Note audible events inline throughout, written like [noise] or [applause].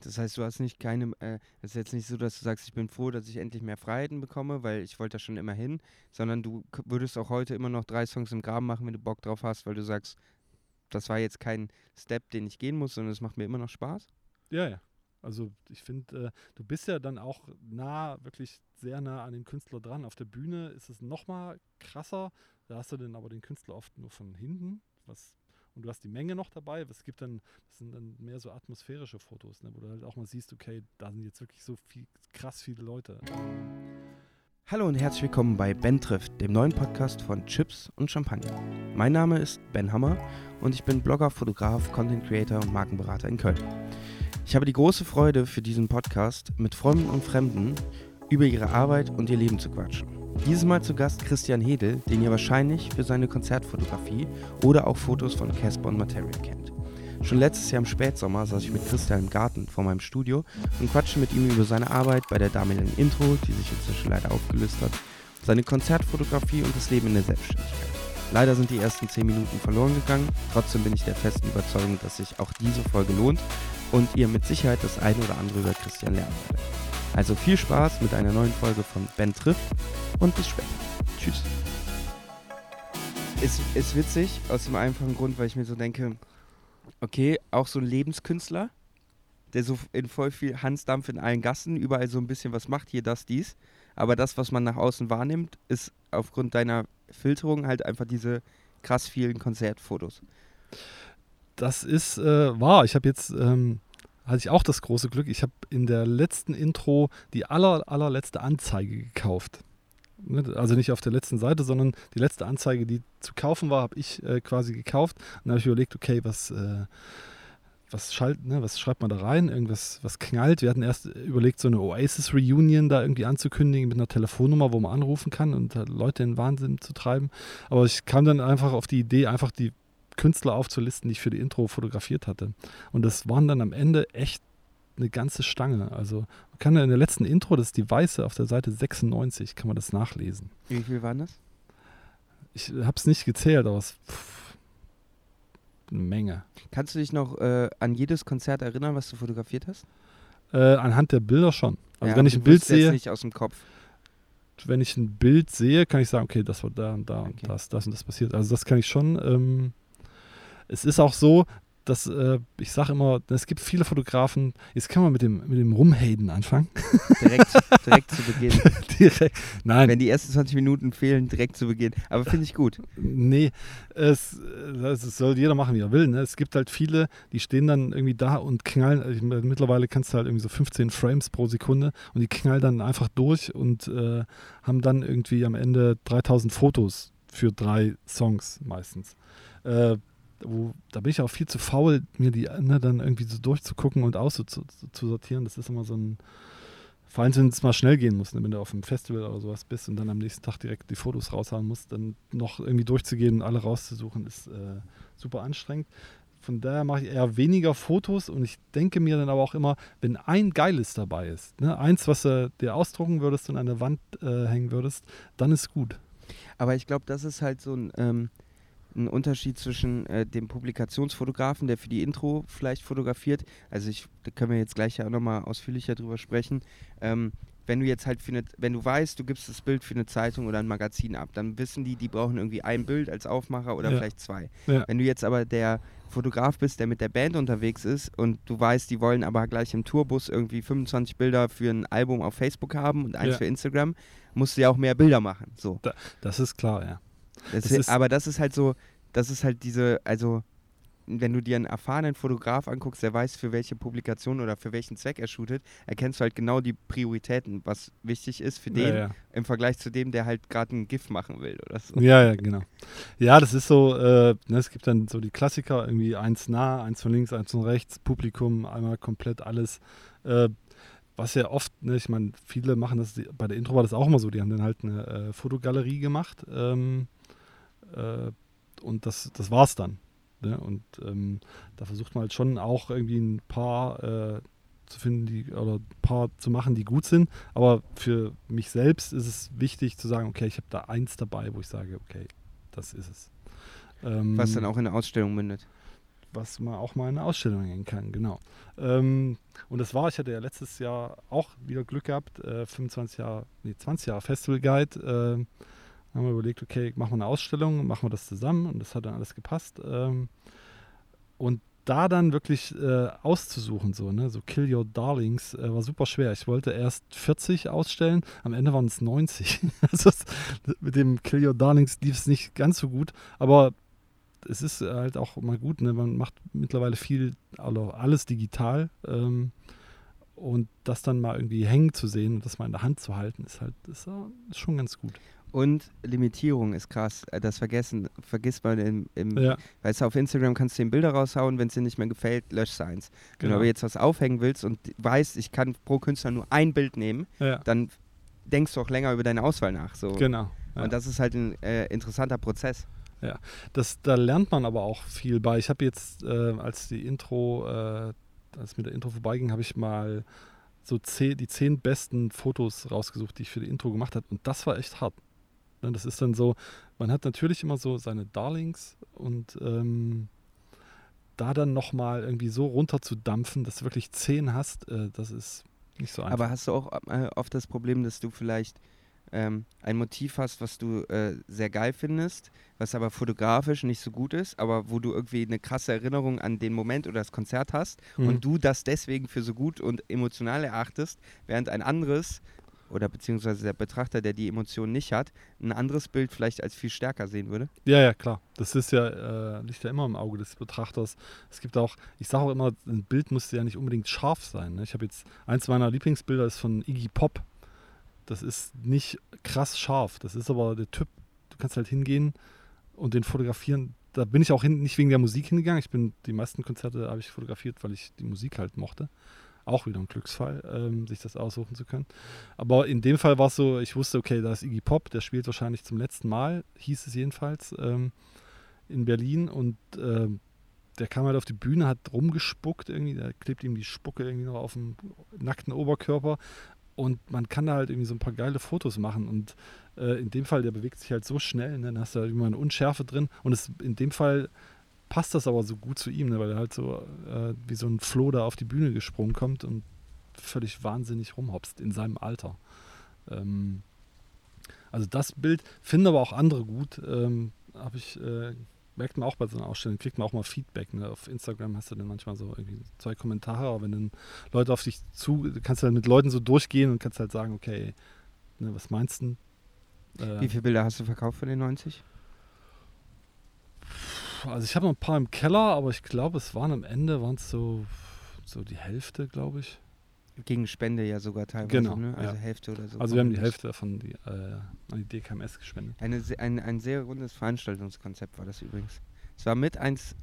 Das heißt, du hast nicht keine, äh, es ist jetzt nicht so, dass du sagst, ich bin froh, dass ich endlich mehr Freiheiten bekomme, weil ich wollte da schon immer hin, sondern du würdest auch heute immer noch drei Songs im Graben machen, wenn du Bock drauf hast, weil du sagst, das war jetzt kein Step, den ich gehen muss, sondern es macht mir immer noch Spaß. Ja, ja. Also ich finde, äh, du bist ja dann auch nah, wirklich sehr nah an dem Künstler dran. Auf der Bühne ist es noch mal krasser. Da hast du dann aber den Künstler oft nur von hinten, was und du hast die Menge noch dabei. Es gibt dann, das sind dann mehr so atmosphärische Fotos, ne, wo du halt auch mal siehst, okay, da sind jetzt wirklich so viel, krass viele Leute. Hallo und herzlich willkommen bei Ben trifft, dem neuen Podcast von Chips und Champagner. Mein Name ist Ben Hammer und ich bin Blogger, Fotograf, Content Creator und Markenberater in Köln. Ich habe die große Freude, für diesen Podcast mit Freunden und Fremden über ihre Arbeit und ihr Leben zu quatschen. Dieses Mal zu Gast Christian Hedel, den ihr wahrscheinlich für seine Konzertfotografie oder auch Fotos von Casper und Material kennt. Schon letztes Jahr im Spätsommer saß ich mit Christian im Garten vor meinem Studio und quatschte mit ihm über seine Arbeit bei der damaligen Intro, die sich inzwischen leider aufgelöst hat, seine Konzertfotografie und das Leben in der Selbstständigkeit. Leider sind die ersten 10 Minuten verloren gegangen, trotzdem bin ich der festen Überzeugung, dass sich auch diese Folge lohnt und ihr mit Sicherheit das eine oder andere über Christian lernen werdet. Also viel Spaß mit einer neuen Folge von Ben trifft und bis später. Tschüss. Ist, ist witzig, aus dem einfachen Grund, weil ich mir so denke, okay, auch so ein Lebenskünstler, der so in voll viel Hansdampf in allen Gassen überall so ein bisschen was macht, hier, das, dies. Aber das, was man nach außen wahrnimmt, ist aufgrund deiner Filterung halt einfach diese krass vielen Konzertfotos. Das ist äh, wahr. Ich habe jetzt, ähm, hatte ich auch das große Glück, ich habe in der letzten Intro die aller, allerletzte Anzeige gekauft. Ne, Also nicht auf der letzten Seite, sondern die letzte Anzeige, die zu kaufen war, habe ich äh, quasi gekauft. Und dann habe ich überlegt, okay, was, äh, was, schalt, ne, was schreibt man da rein? Irgendwas, was knallt. Wir hatten erst überlegt, so eine Oasis-Reunion da irgendwie anzukündigen mit einer Telefonnummer, wo man anrufen kann und Leute in Wahnsinn zu treiben. Aber ich kam dann einfach auf die Idee, einfach die Künstler aufzulisten, die ich für die Intro fotografiert hatte. Und das waren dann am Ende echt eine ganze Stange. Also man kann ja in der letzten Intro, das ist die weiße auf der Seite 96, kann man das nachlesen. Wie viel waren das? Ich habe es nicht gezählt, aber es pff, eine Menge. Kannst du dich noch äh, an jedes Konzert erinnern, was du fotografiert hast? Äh, anhand der Bilder schon. Also Ja, wenn ich ein Bild sehe, nicht aus dem Kopf. wenn ich ein Bild sehe, kann ich sagen, okay, das war da und da Okay. und das, das und das passiert. Also das kann ich schon. Ähm, es ist auch so, dass äh, ich sage immer, es gibt viele Fotografen, jetzt kann man mit dem, mit dem Rumhaden anfangen. Direkt, [laughs] direkt zu Beginn. Direkt. Nein, Wenn die ersten 20 Minuten fehlen, direkt zu Beginn. Aber finde ich gut. Nee, es, das soll jeder machen, wie er will. Ne? Es gibt halt viele, die stehen dann irgendwie da und knallen. also Ich, mittlerweile kannst du halt irgendwie so 15 Frames pro Sekunde und die knallen dann einfach durch und äh, haben dann irgendwie am Ende 3000 Fotos für drei Songs meistens. Äh, wo, da bin ich auch viel zu faul, mir die ne, dann irgendwie so durchzugucken und auszusortieren. Das ist immer so ein. Vor allem, wenn es mal schnell gehen muss, ne? wenn du auf einem Festival oder sowas bist und dann am nächsten Tag direkt die Fotos raushauen musst, dann noch irgendwie durchzugehen und alle rauszusuchen, ist äh, super anstrengend. Von daher mache ich eher weniger Fotos und ich denke mir dann aber auch immer, wenn ein geiles dabei ist, ne? eins, was du dir ausdrucken würdest und an der Wand äh, hängen würdest, dann ist gut. Aber ich glaube, das ist halt so ein, ähm, ein Unterschied zwischen äh, dem Publikationsfotografen, der für die Intro vielleicht fotografiert. Also ich, da können wir jetzt gleich ja auch nochmal ausführlicher drüber sprechen. Ähm, wenn du jetzt halt für eine, wenn du weißt, du gibst das Bild für eine Zeitung oder ein Magazin ab, dann wissen die, die brauchen irgendwie ein Bild als Aufmacher oder Ja. vielleicht zwei. Ja. Wenn du jetzt aber der Fotograf bist, der mit der Band unterwegs ist und du weißt, die wollen aber gleich im Tourbus irgendwie 25 Bilder für ein Album auf Facebook haben und eins Ja. für Instagram, musst du ja auch mehr Bilder machen. So. Das ist klar, ja. Das Es ist, aber das ist halt so, das ist halt diese, also wenn du dir einen erfahrenen Fotograf anguckst, der weiß, für welche Publikation oder für welchen Zweck er shootet, erkennst du halt genau die Prioritäten, was wichtig ist für den Ja, ja. im Vergleich zu dem, der halt gerade ein GIF machen will oder so. Ja, ja, genau. Ja, das ist so, äh, ne, es gibt dann so die Klassiker, irgendwie eins nah, eins von links, eins von rechts, Publikum, einmal komplett alles. Äh, was ja oft, ne, ich meine, viele machen das, die- bei der Intro war das auch immer so, die haben dann halt eine äh, Fotogalerie gemacht ähm, äh, und das, das war's dann. Ne? Und ähm, da versucht man halt schon auch irgendwie ein paar äh, zu finden, die oder ein paar zu machen, die gut sind. Aber für mich selbst ist es wichtig zu sagen, okay, ich habe da eins dabei, wo ich sage, okay, das ist es. Ähm, Was dann auch in eine Ausstellung mündet. was man auch mal in eine Ausstellung hängen kann, genau. Ähm, und das war, ich hatte ja letztes Jahr auch wieder Glück gehabt, äh, 25 Jahre, nee, 20 Jahre Festival Guide. Äh, haben wir überlegt, okay, machen wir eine Ausstellung, machen wir das zusammen und das hat dann alles gepasst. Ähm, und da dann wirklich äh, auszusuchen, so, ne, so Kill Your Darlings, äh, war super schwer. Ich wollte erst 40 ausstellen, am Ende waren [laughs] es 90. also mit dem Kill Your Darlings lief es nicht ganz so gut, aber es ist halt auch mal gut, ne? man macht mittlerweile viel, also alles digital ähm, und das dann mal irgendwie hängen zu sehen und das mal in der Hand zu halten, ist halt ist, ist schon ganz gut. Und Limitierung ist krass. Äh, das vergessen, vergisst man im, im ja. weißt du, auf Instagram kannst du den Bilder raushauen, wenn es dir nicht mehr gefällt, löschst du eins. Genau. Wenn du aber jetzt was aufhängen willst und weißt, ich kann pro Künstler nur ein Bild nehmen, ja. dann denkst du auch länger über deine Auswahl nach. So. Genau. Ja. Und das ist halt ein äh, interessanter Prozess. Ja, das, da lernt man aber auch viel bei. Ich habe jetzt, äh, als die Intro, äh, als mit der Intro vorbeiging, habe ich mal so zehn, die zehn besten Fotos rausgesucht, die ich für die Intro gemacht habe. Und das war echt hart. Ne, das ist dann so, man hat natürlich immer so seine Darlings und ähm, da dann nochmal irgendwie so runter zu dampfen, dass du wirklich zehn hast, äh, das ist nicht so einfach. Aber hast du auch äh, oft das Problem, dass du vielleicht ähm, ein Motiv hast, was du äh, sehr geil findest, was aber fotografisch nicht so gut ist, aber wo du irgendwie eine krasse Erinnerung an den Moment oder das Konzert hast mhm. und du das deswegen für so gut und emotional erachtest, während ein anderes oder beziehungsweise der Betrachter, der die Emotionen nicht hat, ein anderes Bild vielleicht als viel stärker sehen würde? Ja, ja, klar. Das ist ja, äh, liegt ja immer im Auge des Betrachters. Es gibt auch, ich sage auch immer, ein Bild muss ja nicht unbedingt scharf sein. Ne? Ich habe jetzt, eins meiner Lieblingsbilder ist von Iggy Pop. Das ist nicht krass scharf. Das ist aber der Typ, du kannst halt hingehen und den fotografieren. Da bin ich auch hin, nicht wegen der Musik hingegangen. Ich bin, die meisten Konzerte habe ich fotografiert, weil ich die Musik halt mochte. Auch wieder ein Glücksfall, ähm, sich das aussuchen zu können. Aber in dem Fall war es so, ich wusste, okay, da ist Iggy Pop, der spielt wahrscheinlich zum letzten Mal, hieß es jedenfalls, ähm, in Berlin und ähm, der kam halt auf die Bühne, hat rumgespuckt irgendwie, da klebt ihm die Spucke irgendwie noch auf dem nackten Oberkörper und man kann da halt irgendwie so ein paar geile Fotos machen und äh, in dem Fall, der bewegt sich halt so schnell, ne? dann hast du halt immer eine Unschärfe drin und es in dem Fall passt das aber so gut zu ihm, ne, weil er halt so äh, wie so ein Floh da auf die Bühne gesprungen kommt und völlig wahnsinnig rumhopst in seinem Alter. Ähm, also das Bild finden aber auch andere gut. Ähm, Habe ich äh, merkt man auch bei so einer Ausstellung, kriegt man auch mal Feedback. Ne? Auf Instagram hast du dann manchmal so irgendwie zwei Kommentare, aber wenn dann Leute auf dich zu, kannst du halt mit Leuten so durchgehen und kannst halt sagen, okay, ne, was meinst du? Äh, Wie viele Bilder hast du verkauft von den 90? Also ich habe noch ein paar im Keller, aber ich glaube, es waren am Ende waren es so, so die Hälfte, glaube ich. Gegen Spende ja sogar teilweise, genau, ne? Also ja. Hälfte oder so. Also wir haben die Hälfte davon die, äh, an die DKMS gespendet. Eine, ein, ein sehr rundes Veranstaltungskonzept war das übrigens. Es war mit eins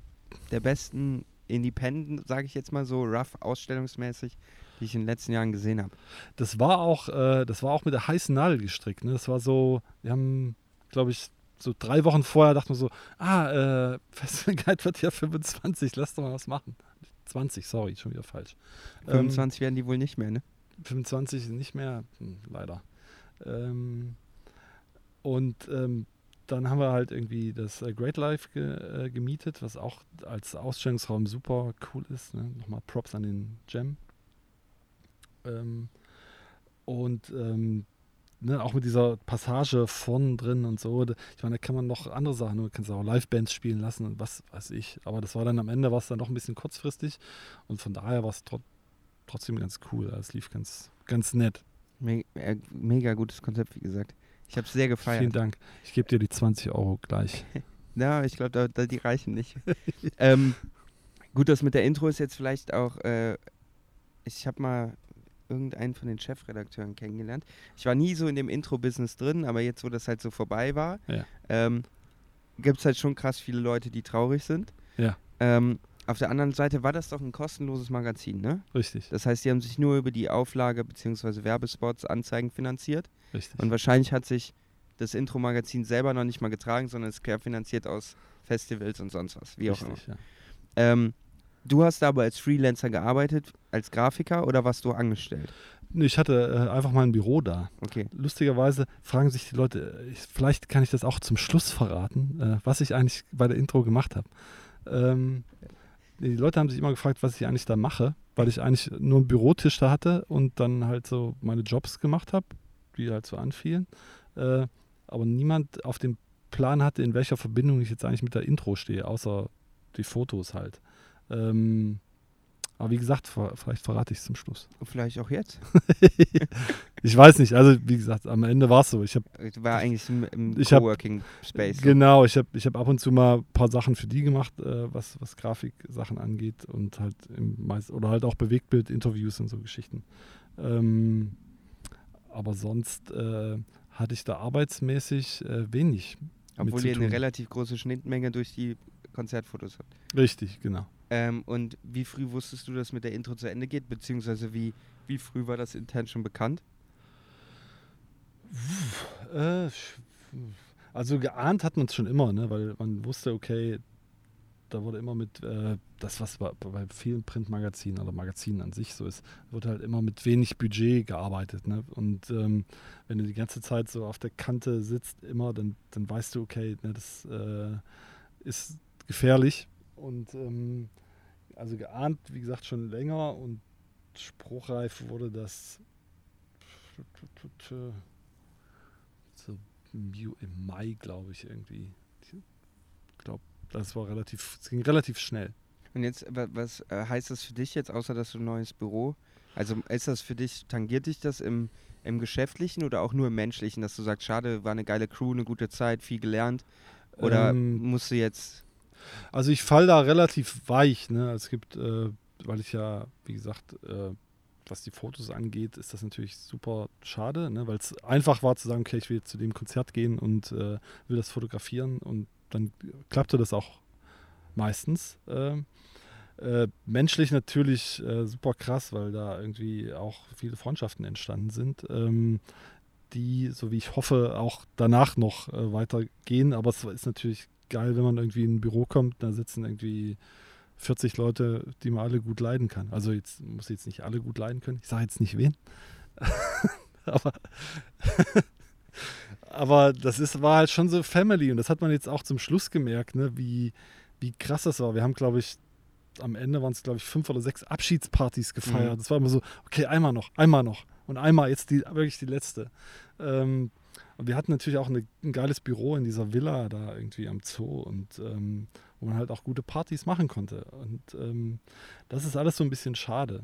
der besten Independent, sage ich jetzt mal so, rough ausstellungsmäßig, die ich in den letzten Jahren gesehen habe. Das war auch, äh, das war auch mit der heißen Nadel gestrickt. Ne? Das war so, wir haben, glaube ich, so drei Wochen vorher dachte man so, ah, äh, Festival Guide wird ja 25, lass doch mal was machen. 20, sorry, schon wieder falsch. 25 ähm, werden die wohl nicht mehr, ne? 25 nicht mehr, hm, leider. Ähm, und ähm, dann haben wir halt irgendwie das äh, Great Life ge, äh, gemietet, was auch als Ausstellungsraum super cool ist. Ne? Nochmal Props an den Jam. Ähm, und ähm, ne, auch mit dieser Passage vorn drin und so. Ich meine, da kann man noch andere Sachen, du kannst auch Live-Bands spielen lassen und was weiß ich. Aber das war dann am Ende war es dann noch ein bisschen kurzfristig und von daher war es tro trotzdem ganz cool. Es lief ganz, ganz nett. Me äh, mega gutes Konzept, wie gesagt. Ich habe es sehr gefeiert. Vielen Dank. Ich gebe dir die 20 Euro gleich. [laughs] ja, ich glaube, da, da, die reichen nicht. [laughs] ähm, gut, das mit der Intro ist jetzt vielleicht auch. Äh, ich habe mal irgendeinen von den Chefredakteuren kennengelernt. Ich war nie so in dem Intro-Business drin, aber jetzt, wo das halt so vorbei war, ja. ähm, gibt es halt schon krass viele Leute, die traurig sind. Ja. Ähm, auf der anderen Seite war das doch ein kostenloses Magazin, ne? Richtig. Das heißt, die haben sich nur über die Auflage bzw. Werbespots, Anzeigen finanziert. Richtig. Und wahrscheinlich hat sich das Intro-Magazin selber noch nicht mal getragen, sondern ist querfinanziert aus Festivals und sonst was, wie Richtig, auch immer. Ja. Ähm, Du hast aber als Freelancer gearbeitet, als Grafiker oder warst du angestellt? Ich hatte äh, einfach mal ein Büro da. Okay. Lustigerweise fragen sich die Leute, ich, vielleicht kann ich das auch zum Schluss verraten, äh, was ich eigentlich bei der Intro gemacht habe. Ähm, die Leute haben sich immer gefragt, was ich eigentlich da mache, weil ich eigentlich nur einen Bürotisch da hatte und dann halt so meine Jobs gemacht habe, die halt so anfielen. Äh, aber niemand auf dem Plan hatte, in welcher Verbindung ich jetzt eigentlich mit der Intro stehe, außer die Fotos halt. Ähm, aber wie gesagt, vielleicht verrate ich es zum Schluss. Vielleicht auch jetzt. [laughs] ich weiß nicht. Also wie gesagt, am Ende war es so. Ich hab, war eigentlich im, im Coworking Space. Genau, ich habe ich hab ab und zu mal ein paar Sachen für die gemacht, äh, was, was Grafiksachen angeht und halt im meist oder halt auch Bewegtbild-Interviews und so Geschichten. Ähm, aber sonst äh, hatte ich da arbeitsmäßig äh, wenig. Obwohl ihr eine relativ große Schnittmenge durch die Konzertfotos habt. Richtig, genau. Ähm, und wie früh wusstest du, dass mit der Intro zu Ende geht? Beziehungsweise wie, wie früh war das intern schon bekannt? Äh, also geahnt hat man es schon immer, ne? weil man wusste, okay, da wurde immer mit, äh, das was bei, bei vielen Printmagazinen oder Magazinen an sich so ist, wird halt immer mit wenig Budget gearbeitet. Ne? Und ähm, wenn du die ganze Zeit so auf der Kante sitzt, immer, dann, dann weißt du, okay, ne, das äh, ist gefährlich. Und ähm, also geahnt, wie gesagt, schon länger und spruchreif wurde das so im Mai, glaube ich, irgendwie. Ich glaube, das war relativ, es ging relativ schnell. Und jetzt, was äh, heißt das für dich jetzt, außer dass du ein neues Büro? Also ist das für dich, tangiert dich das im, im Geschäftlichen oder auch nur im Menschlichen, dass du sagst, schade, war eine geile Crew, eine gute Zeit, viel gelernt? Oder ähm, musst du jetzt also ich falle da relativ weich. Ne? Es gibt, äh, weil ich ja, wie gesagt, äh, was die Fotos angeht, ist das natürlich super schade, ne? weil es einfach war zu sagen, okay, ich will zu dem Konzert gehen und äh, will das fotografieren und dann klappte das auch meistens. Ähm, äh, menschlich natürlich äh, super krass, weil da irgendwie auch viele Freundschaften entstanden sind, ähm, die, so wie ich hoffe, auch danach noch äh, weitergehen. Aber es ist natürlich geil, wenn man irgendwie in ein Büro kommt, da sitzen irgendwie 40 Leute, die man alle gut leiden kann. Also jetzt muss jetzt nicht alle gut leiden können. Ich sage jetzt nicht wen. [laughs] aber, [laughs] aber das ist, war halt schon so Family und das hat man jetzt auch zum Schluss gemerkt, ne, wie, wie krass das war. Wir haben, glaube ich, am Ende waren es, glaube ich, fünf oder sechs Abschiedspartys gefeiert. Mhm. Das war immer so, okay, einmal noch, einmal noch und einmal jetzt die, wirklich die letzte. Ähm, und wir hatten natürlich auch eine, ein geiles Büro in dieser Villa da irgendwie am Zoo und ähm, wo man halt auch gute Partys machen konnte. Und ähm, das ist alles so ein bisschen schade.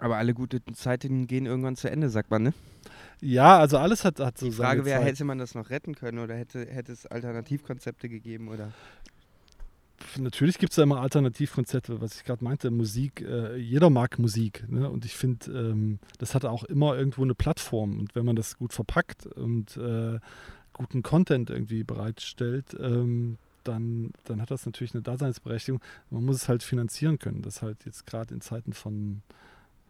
Aber alle guten Zeiten gehen irgendwann zu Ende, sagt man, ne? Ja, also alles hat, hat so Die Frage wäre, hätte man das noch retten können oder hätte, hätte es Alternativkonzepte gegeben oder? Natürlich gibt es da immer Alternativkonzepte, was ich gerade meinte, Musik, äh, jeder mag Musik. Ne? Und ich finde, ähm, das hat auch immer irgendwo eine Plattform. Und wenn man das gut verpackt und äh, guten Content irgendwie bereitstellt, ähm, dann, dann hat das natürlich eine Daseinsberechtigung. Man muss es halt finanzieren können. Das halt jetzt gerade in Zeiten von,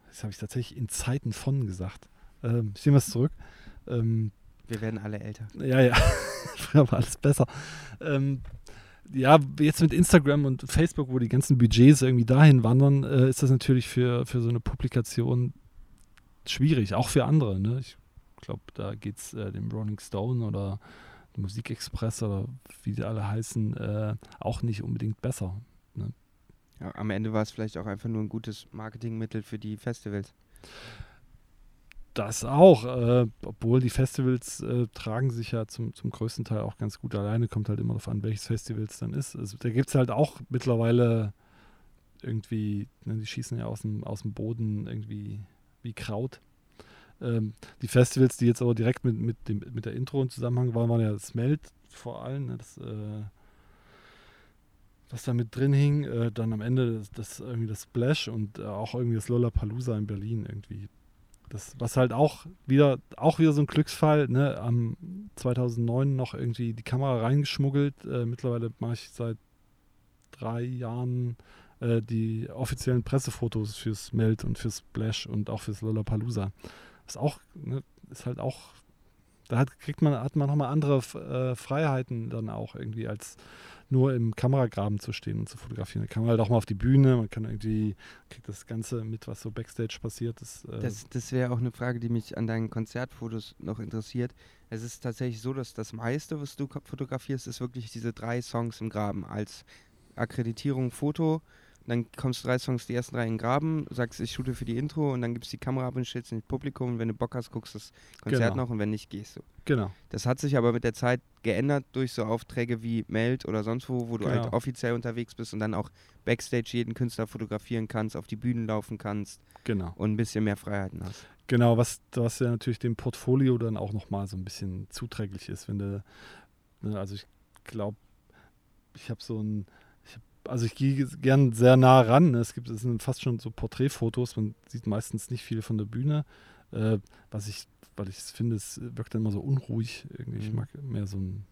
das habe ich tatsächlich in Zeiten von gesagt. Ähm, ich nehme was zurück. Ähm, Wir werden alle älter. Ja, ja. [laughs] Früher war alles besser. Ähm, ja, jetzt mit Instagram und Facebook, wo die ganzen Budgets irgendwie dahin wandern, äh, ist das natürlich für, für so eine Publikation schwierig, auch für andere. Ne? Ich glaube, da geht es äh, dem Rolling Stone oder Musikexpress oder wie die alle heißen, äh, auch nicht unbedingt besser. Ne? Ja, am Ende war es vielleicht auch einfach nur ein gutes Marketingmittel für die Festivals. Das auch, äh, obwohl die Festivals äh, tragen sich ja zum, zum größten Teil auch ganz gut alleine, kommt halt immer darauf an, welches Festival es dann ist. Also, da gibt es halt auch mittlerweile irgendwie, ne, die schießen ja aus dem, aus dem Boden irgendwie wie Kraut. Ähm, die Festivals, die jetzt aber direkt mit, mit, dem, mit der Intro in Zusammenhang waren, waren ja Smelt vor allem, ne, das, äh, was da mit drin hing. Äh, dann am Ende das, das, irgendwie das Splash und äh, auch irgendwie das Lollapalooza in Berlin irgendwie das, was halt auch wieder, auch wieder so ein Glücksfall, ne, am 2009 noch irgendwie die Kamera reingeschmuggelt. Äh, mittlerweile mache ich seit drei Jahren äh, die offiziellen Pressefotos fürs Meld und fürs Splash und auch fürs Lollapalooza. Ist auch, ne, ist halt auch, da hat, kriegt man, hat man nochmal andere äh, Freiheiten dann auch irgendwie als nur im Kameragraben zu stehen und zu fotografieren. Da kann man halt auch mal auf die Bühne, man kann irgendwie, kriegt das Ganze mit, was so Backstage passiert ist. Äh das, das wäre auch eine Frage, die mich an deinen Konzertfotos noch interessiert. Es ist tatsächlich so, dass das meiste, was du fotografierst, ist wirklich diese drei Songs im Graben als Akkreditierung, Foto, dann kommst du drei Songs, die ersten drei in den Graben, sagst, ich shoote für die Intro und dann gibst die Kamera ab und stellst ins Publikum und wenn du Bock hast, guckst das Konzert Genau. noch und wenn nicht, gehst du. Genau. Das hat sich aber mit der Zeit geändert durch so Aufträge wie Meld oder sonst wo, wo du Genau. halt offiziell unterwegs bist und dann auch Backstage jeden Künstler fotografieren kannst, auf die Bühnen laufen kannst Genau. und ein bisschen mehr Freiheiten hast. Genau, was, was ja natürlich dem Portfolio dann auch nochmal so ein bisschen zuträglich ist, wenn du, ne, also ich glaube, ich habe so ein, also ich gehe gern sehr nah ran. Ne? Es gibt, es sind fast schon so Porträtfotos, man sieht meistens nicht viel von der Bühne, äh, was ich, weil ich finde, es wirkt dann immer so unruhig. Irgendwie. Ich Mhm. mag mehr so ein,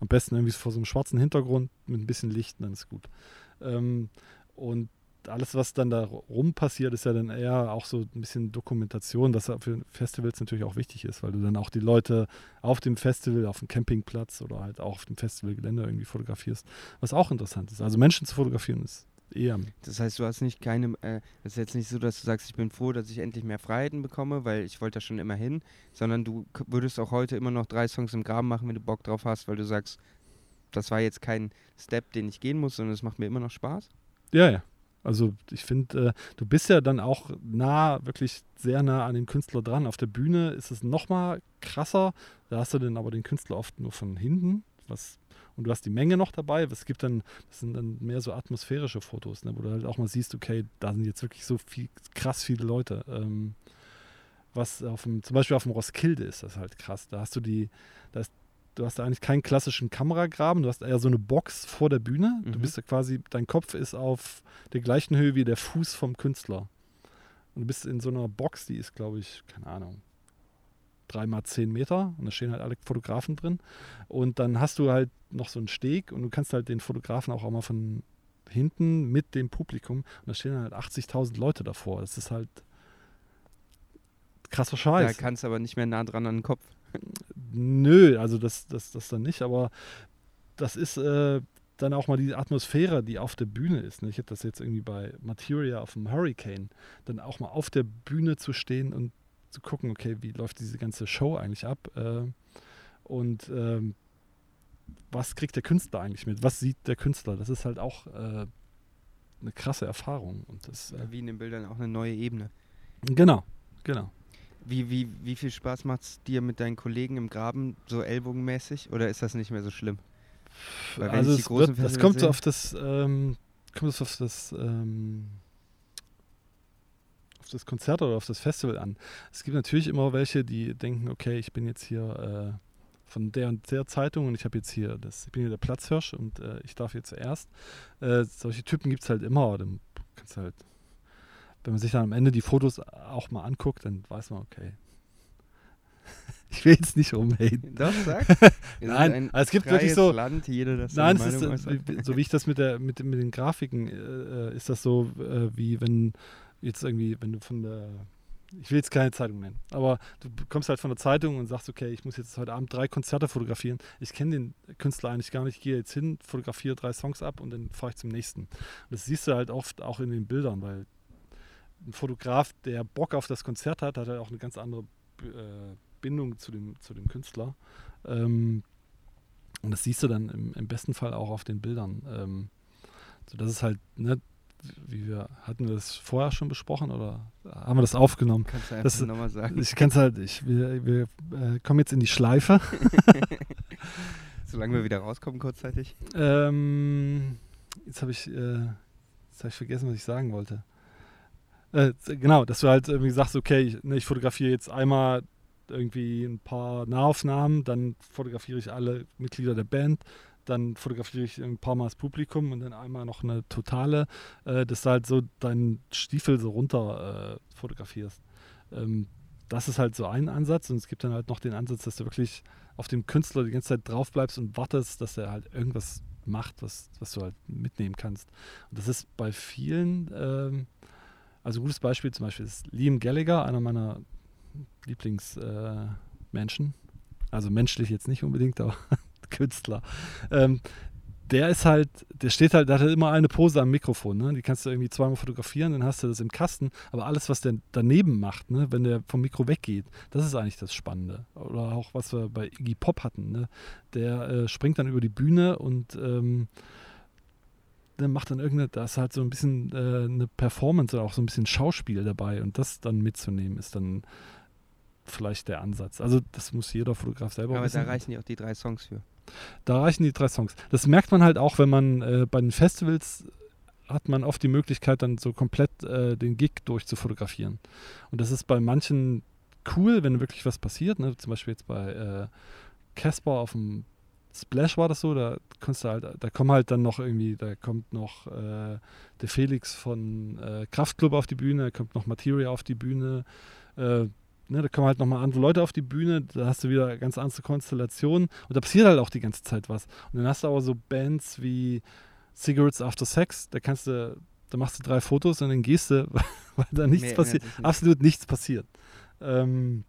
am besten irgendwie vor so einem schwarzen Hintergrund mit ein bisschen Licht, dann ist gut. Ähm, und alles, was dann da rum passiert, ist ja dann eher auch so ein bisschen Dokumentation, was für Festivals natürlich auch wichtig ist, weil du dann auch die Leute auf dem Festival, auf dem Campingplatz oder halt auch auf dem Festivalgelände irgendwie fotografierst, was auch interessant ist. Also Menschen zu fotografieren ist eher. Das heißt, du hast nicht keine, äh, das ist jetzt nicht so, dass du sagst, ich bin froh, dass ich endlich mehr Freiheiten bekomme, weil ich wollte da schon immer hin, sondern du würdest auch heute immer noch drei Songs im Graben machen, wenn du Bock drauf hast, weil du sagst, das war jetzt kein Step, den ich gehen muss, sondern es macht mir immer noch Spaß. Ja, ja. Also ich finde, äh, du bist ja dann auch nah, wirklich sehr nah an dem Künstler dran. Auf der Bühne ist es nochmal krasser. Da hast du dann aber den Künstler oft nur von hinten. Was, und du hast die Menge noch dabei. Es gibt dann, das sind dann mehr so atmosphärische Fotos, ne, wo du halt auch mal siehst, okay, da sind jetzt wirklich so viel, krass viele Leute. Ähm, was auf dem, zum Beispiel auf dem Roskilde ist das halt krass. Da hast du die, du hast da eigentlich keinen klassischen Kameragraben, du hast eher so eine Box vor der Bühne. Du Mhm. bist ja quasi, dein Kopf ist auf der gleichen Höhe wie der Fuß vom Künstler. Und du bist in so einer Box, die ist, glaube ich, keine Ahnung, drei mal zehn Meter und da stehen halt alle Fotografen drin. Und dann hast du halt noch so einen Steg und du kannst halt den Fotografen auch, auch mal von hinten mit dem Publikum und da stehen halt 80.000 Leute davor. Das ist halt krasser Da Scheiß. kannst du aber nicht mehr nah dran an den Kopf. Nö, also das, das, das dann nicht, aber das ist äh, dann auch mal die Atmosphäre, die auf der Bühne ist. Ne? Ich habe das jetzt irgendwie bei Materia auf dem Hurricane, dann auch mal auf der Bühne zu stehen und zu gucken, okay, wie läuft diese ganze Show eigentlich ab äh, und ähm, was kriegt der Künstler eigentlich mit? Was sieht der Künstler? Das ist halt auch äh, eine krasse Erfahrung. Und das, äh, Wie in den Bildern auch eine neue Ebene. genau, genau. Wie, wie, wie viel Spaß macht es dir mit deinen Kollegen im Graben, so ellbogenmäßig? Oder ist das nicht mehr so schlimm? Also es wird, das kommt so sehe- auf das, ähm, kommt es auf das, ähm, auf das Konzert oder auf das Festival an. Es gibt natürlich immer welche, die denken, okay, ich bin jetzt hier äh, von der und der Zeitung und ich habe jetzt hier, das, ich bin hier der Platzhirsch und äh, ich darf hier zuerst. Äh, solche Typen gibt es halt immer. Dann kannst du halt, wenn man sich dann am Ende die Fotos auch mal anguckt, dann weiß man, okay. [laughs] Ich will jetzt nicht rumhaten. Doch, sag. [laughs] Nein, ein also es gibt wirklich so, Land, jeder das Nein, ist, äh, so wie ich das mit, der, mit, mit den Grafiken, äh, ist das so, äh, wie wenn jetzt irgendwie, wenn du von der, ich will jetzt keine Zeitung nennen, aber du kommst halt von der Zeitung und sagst, okay, ich muss jetzt heute Abend drei Konzerte fotografieren. Ich kenne den Künstler eigentlich gar nicht, ich gehe jetzt hin, fotografiere drei Songs ab und dann fahre ich zum nächsten. Und das siehst du halt oft auch in den Bildern, weil ein Fotograf, der Bock auf das Konzert hat, hat halt auch eine ganz andere äh, Bindung zu dem, zu dem Künstler. Ähm, und das siehst du dann im, im besten Fall auch auf den Bildern. Ähm, so das ist halt, ne, wie wir, hatten wir das vorher schon besprochen oder haben wir das aufgenommen? Kannst du einfach nochmal sagen. Ich kann es halt, ich, wir, wir äh, kommen jetzt in die Schleife. [laughs] Solange wir wieder rauskommen kurzzeitig. Ähm, jetzt habe ich, äh, jetzt habe ich vergessen, was ich sagen wollte. Äh, genau, dass du halt irgendwie sagst, okay, ich, ne, ich fotografiere jetzt einmal irgendwie ein paar Nahaufnahmen, dann fotografiere ich alle Mitglieder der Band, dann fotografiere ich ein paar Mal das Publikum und dann einmal noch eine totale, äh, dass du halt so deinen Stiefel so runter äh, fotografierst. Ähm, das ist halt so ein Ansatz und es gibt dann halt noch den Ansatz, dass du wirklich auf dem Künstler die ganze Zeit drauf bleibst und wartest, dass er halt irgendwas macht, was, was du halt mitnehmen kannst. Und das ist bei vielen, ähm, also gutes Beispiel zum Beispiel ist Liam Gallagher, einer meiner Lieblingsmenschen. Äh, also menschlich jetzt nicht unbedingt, aber [laughs] Künstler. Ähm, der ist halt, der steht halt, der hat halt immer eine Pose am Mikrofon, ne? Die kannst du irgendwie zweimal fotografieren, dann hast du das im Kasten. Aber alles, was der daneben macht, ne, wenn der vom Mikro weggeht, das ist eigentlich das Spannende. Oder auch, was wir bei Iggy Pop hatten, ne? Der äh, springt dann über die Bühne und ähm, macht dann irgendeine, da ist halt so ein bisschen äh, eine Performance oder auch so ein bisschen Schauspiel dabei und das dann mitzunehmen ist dann vielleicht der Ansatz. Also das muss jeder Fotograf selber Aber wissen. da reichen ja auch die drei Songs für. Da reichen die drei Songs. Das merkt man halt auch, wenn man äh, bei den Festivals hat man oft die Möglichkeit, dann so komplett äh, den Gig durchzufotografieren. Und das ist bei manchen cool, wenn wirklich was passiert. Ne? Zum Beispiel jetzt bei äh, Casper auf dem Splash war das so, da kannst du halt, da kommen halt dann noch irgendwie, da kommt noch äh, der Felix von äh, Kraftklub auf die Bühne, da kommt noch Materia auf die Bühne, äh, ne, da kommen halt nochmal andere Leute auf die Bühne, da hast du wieder ganz andere Konstellationen und da passiert halt auch die ganze Zeit was. Und dann hast du aber so Bands wie Cigarettes After Sex, da kannst du, da machst du drei Fotos und dann gehst du, [laughs] weil da nichts Mehr passiert, nicht. absolut nichts passiert. Ähm,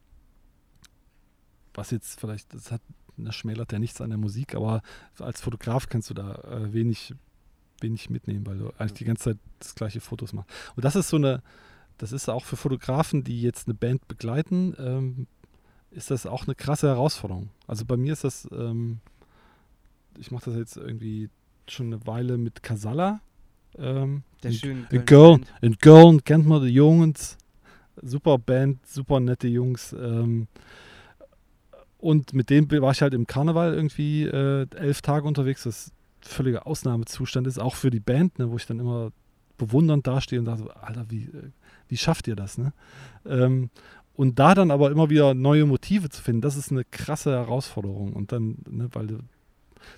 was jetzt vielleicht, das hat, das schmälert ja nichts an der Musik, aber als Fotograf kannst du da äh, wenig, wenig mitnehmen, weil du eigentlich die ganze Zeit das gleiche Fotos machst. Und das ist so eine, das ist auch für Fotografen, die jetzt eine Band begleiten, ähm, ist das auch eine krasse Herausforderung. Also bei mir ist das, ähm, ich mache das jetzt irgendwie schon eine Weile mit Casalla. Ähm, Der in- schönen in Kölner Köln, Band. in Köln kennt man die Jungs. Super Band, super nette Jungs. Ähm, und mit denen war ich halt im Karneval irgendwie äh, elf Tage unterwegs, was völliger Ausnahmezustand ist, auch für die Band, ne, wo ich dann immer bewundernd dastehe und dachte, Alter, wie, äh, wie schafft ihr das? Ne? Ähm, und da dann aber immer wieder neue Motive zu finden, das ist eine krasse Herausforderung. Und dann, ne, weil du,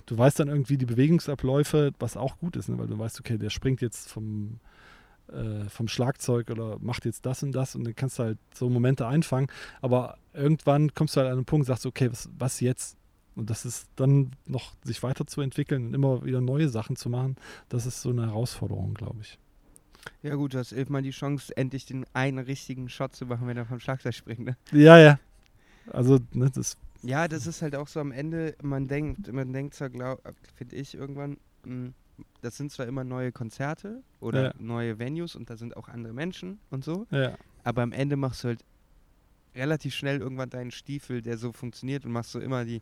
du weißt dann irgendwie die Bewegungsabläufe, was auch gut ist, ne, weil du weißt, okay, der springt jetzt vom, äh, vom Schlagzeug oder macht jetzt das und das und dann kannst du halt so Momente einfangen. Aber irgendwann kommst du halt an einen Punkt und sagst, okay, was, was jetzt? Und das ist dann noch sich weiterzuentwickeln und immer wieder neue Sachen zu machen, das ist so eine Herausforderung, glaube ich. Ja gut, du hast elfmal die Chance, endlich den einen richtigen Shot zu machen, wenn er vom Schlagzeug springt. Ne? Ja, ja. Also, ne, das, Ja, das ist halt auch so am Ende, man denkt, man denkt zwar, finde ich irgendwann, mh, das sind zwar immer neue Konzerte oder Ja. neue Venues und da sind auch andere Menschen und so, ja, aber am Ende machst du halt relativ schnell irgendwann deinen Stiefel, der so funktioniert und machst so immer die,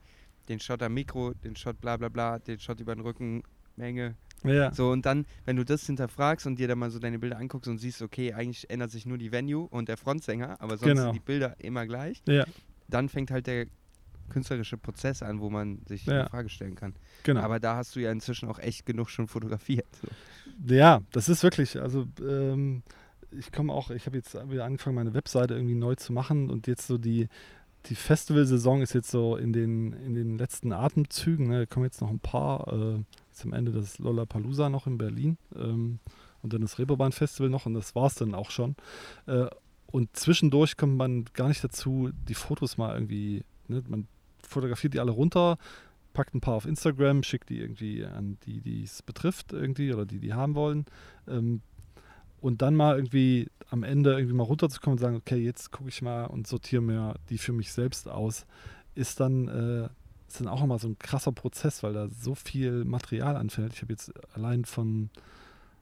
den Shot am Mikro, den Shot bla bla bla, den Shot über den Rücken, Menge. ja, So und dann, wenn du das hinterfragst und dir dann mal so deine Bilder anguckst und siehst, okay, eigentlich ändert sich nur die Venue und der Frontsänger, aber sonst Genau. sind die Bilder immer gleich, dann fängt halt der künstlerische Prozess an, wo man sich Ja. eine Frage stellen kann. genau. Aber da hast du ja inzwischen auch echt genug schon fotografiert. So. Ja, das ist wirklich, also ähm, ich komme auch, ich habe jetzt wieder angefangen, meine Webseite irgendwie neu zu machen und jetzt so die, die Festivalsaison ist jetzt so in den, in den letzten Atemzügen. Ne? Da kommen jetzt noch ein paar, äh, jetzt am Ende das Lollapalooza noch in Berlin ähm, und dann das Reeperbahn Festival noch und das war es dann auch schon. Äh, und zwischendurch kommt man gar nicht dazu, die Fotos mal irgendwie, ne? man fotografiert die alle runter, packt ein paar auf Instagram, schickt die irgendwie an die, die es betrifft irgendwie oder die, die haben wollen. Ähm, und dann mal irgendwie am Ende irgendwie mal runterzukommen und sagen, okay, jetzt gucke ich mal und sortiere mir die für mich selbst aus, ist dann, äh, ist dann auch nochmal so ein krasser Prozess, weil da so viel Material anfällt. Ich habe jetzt allein von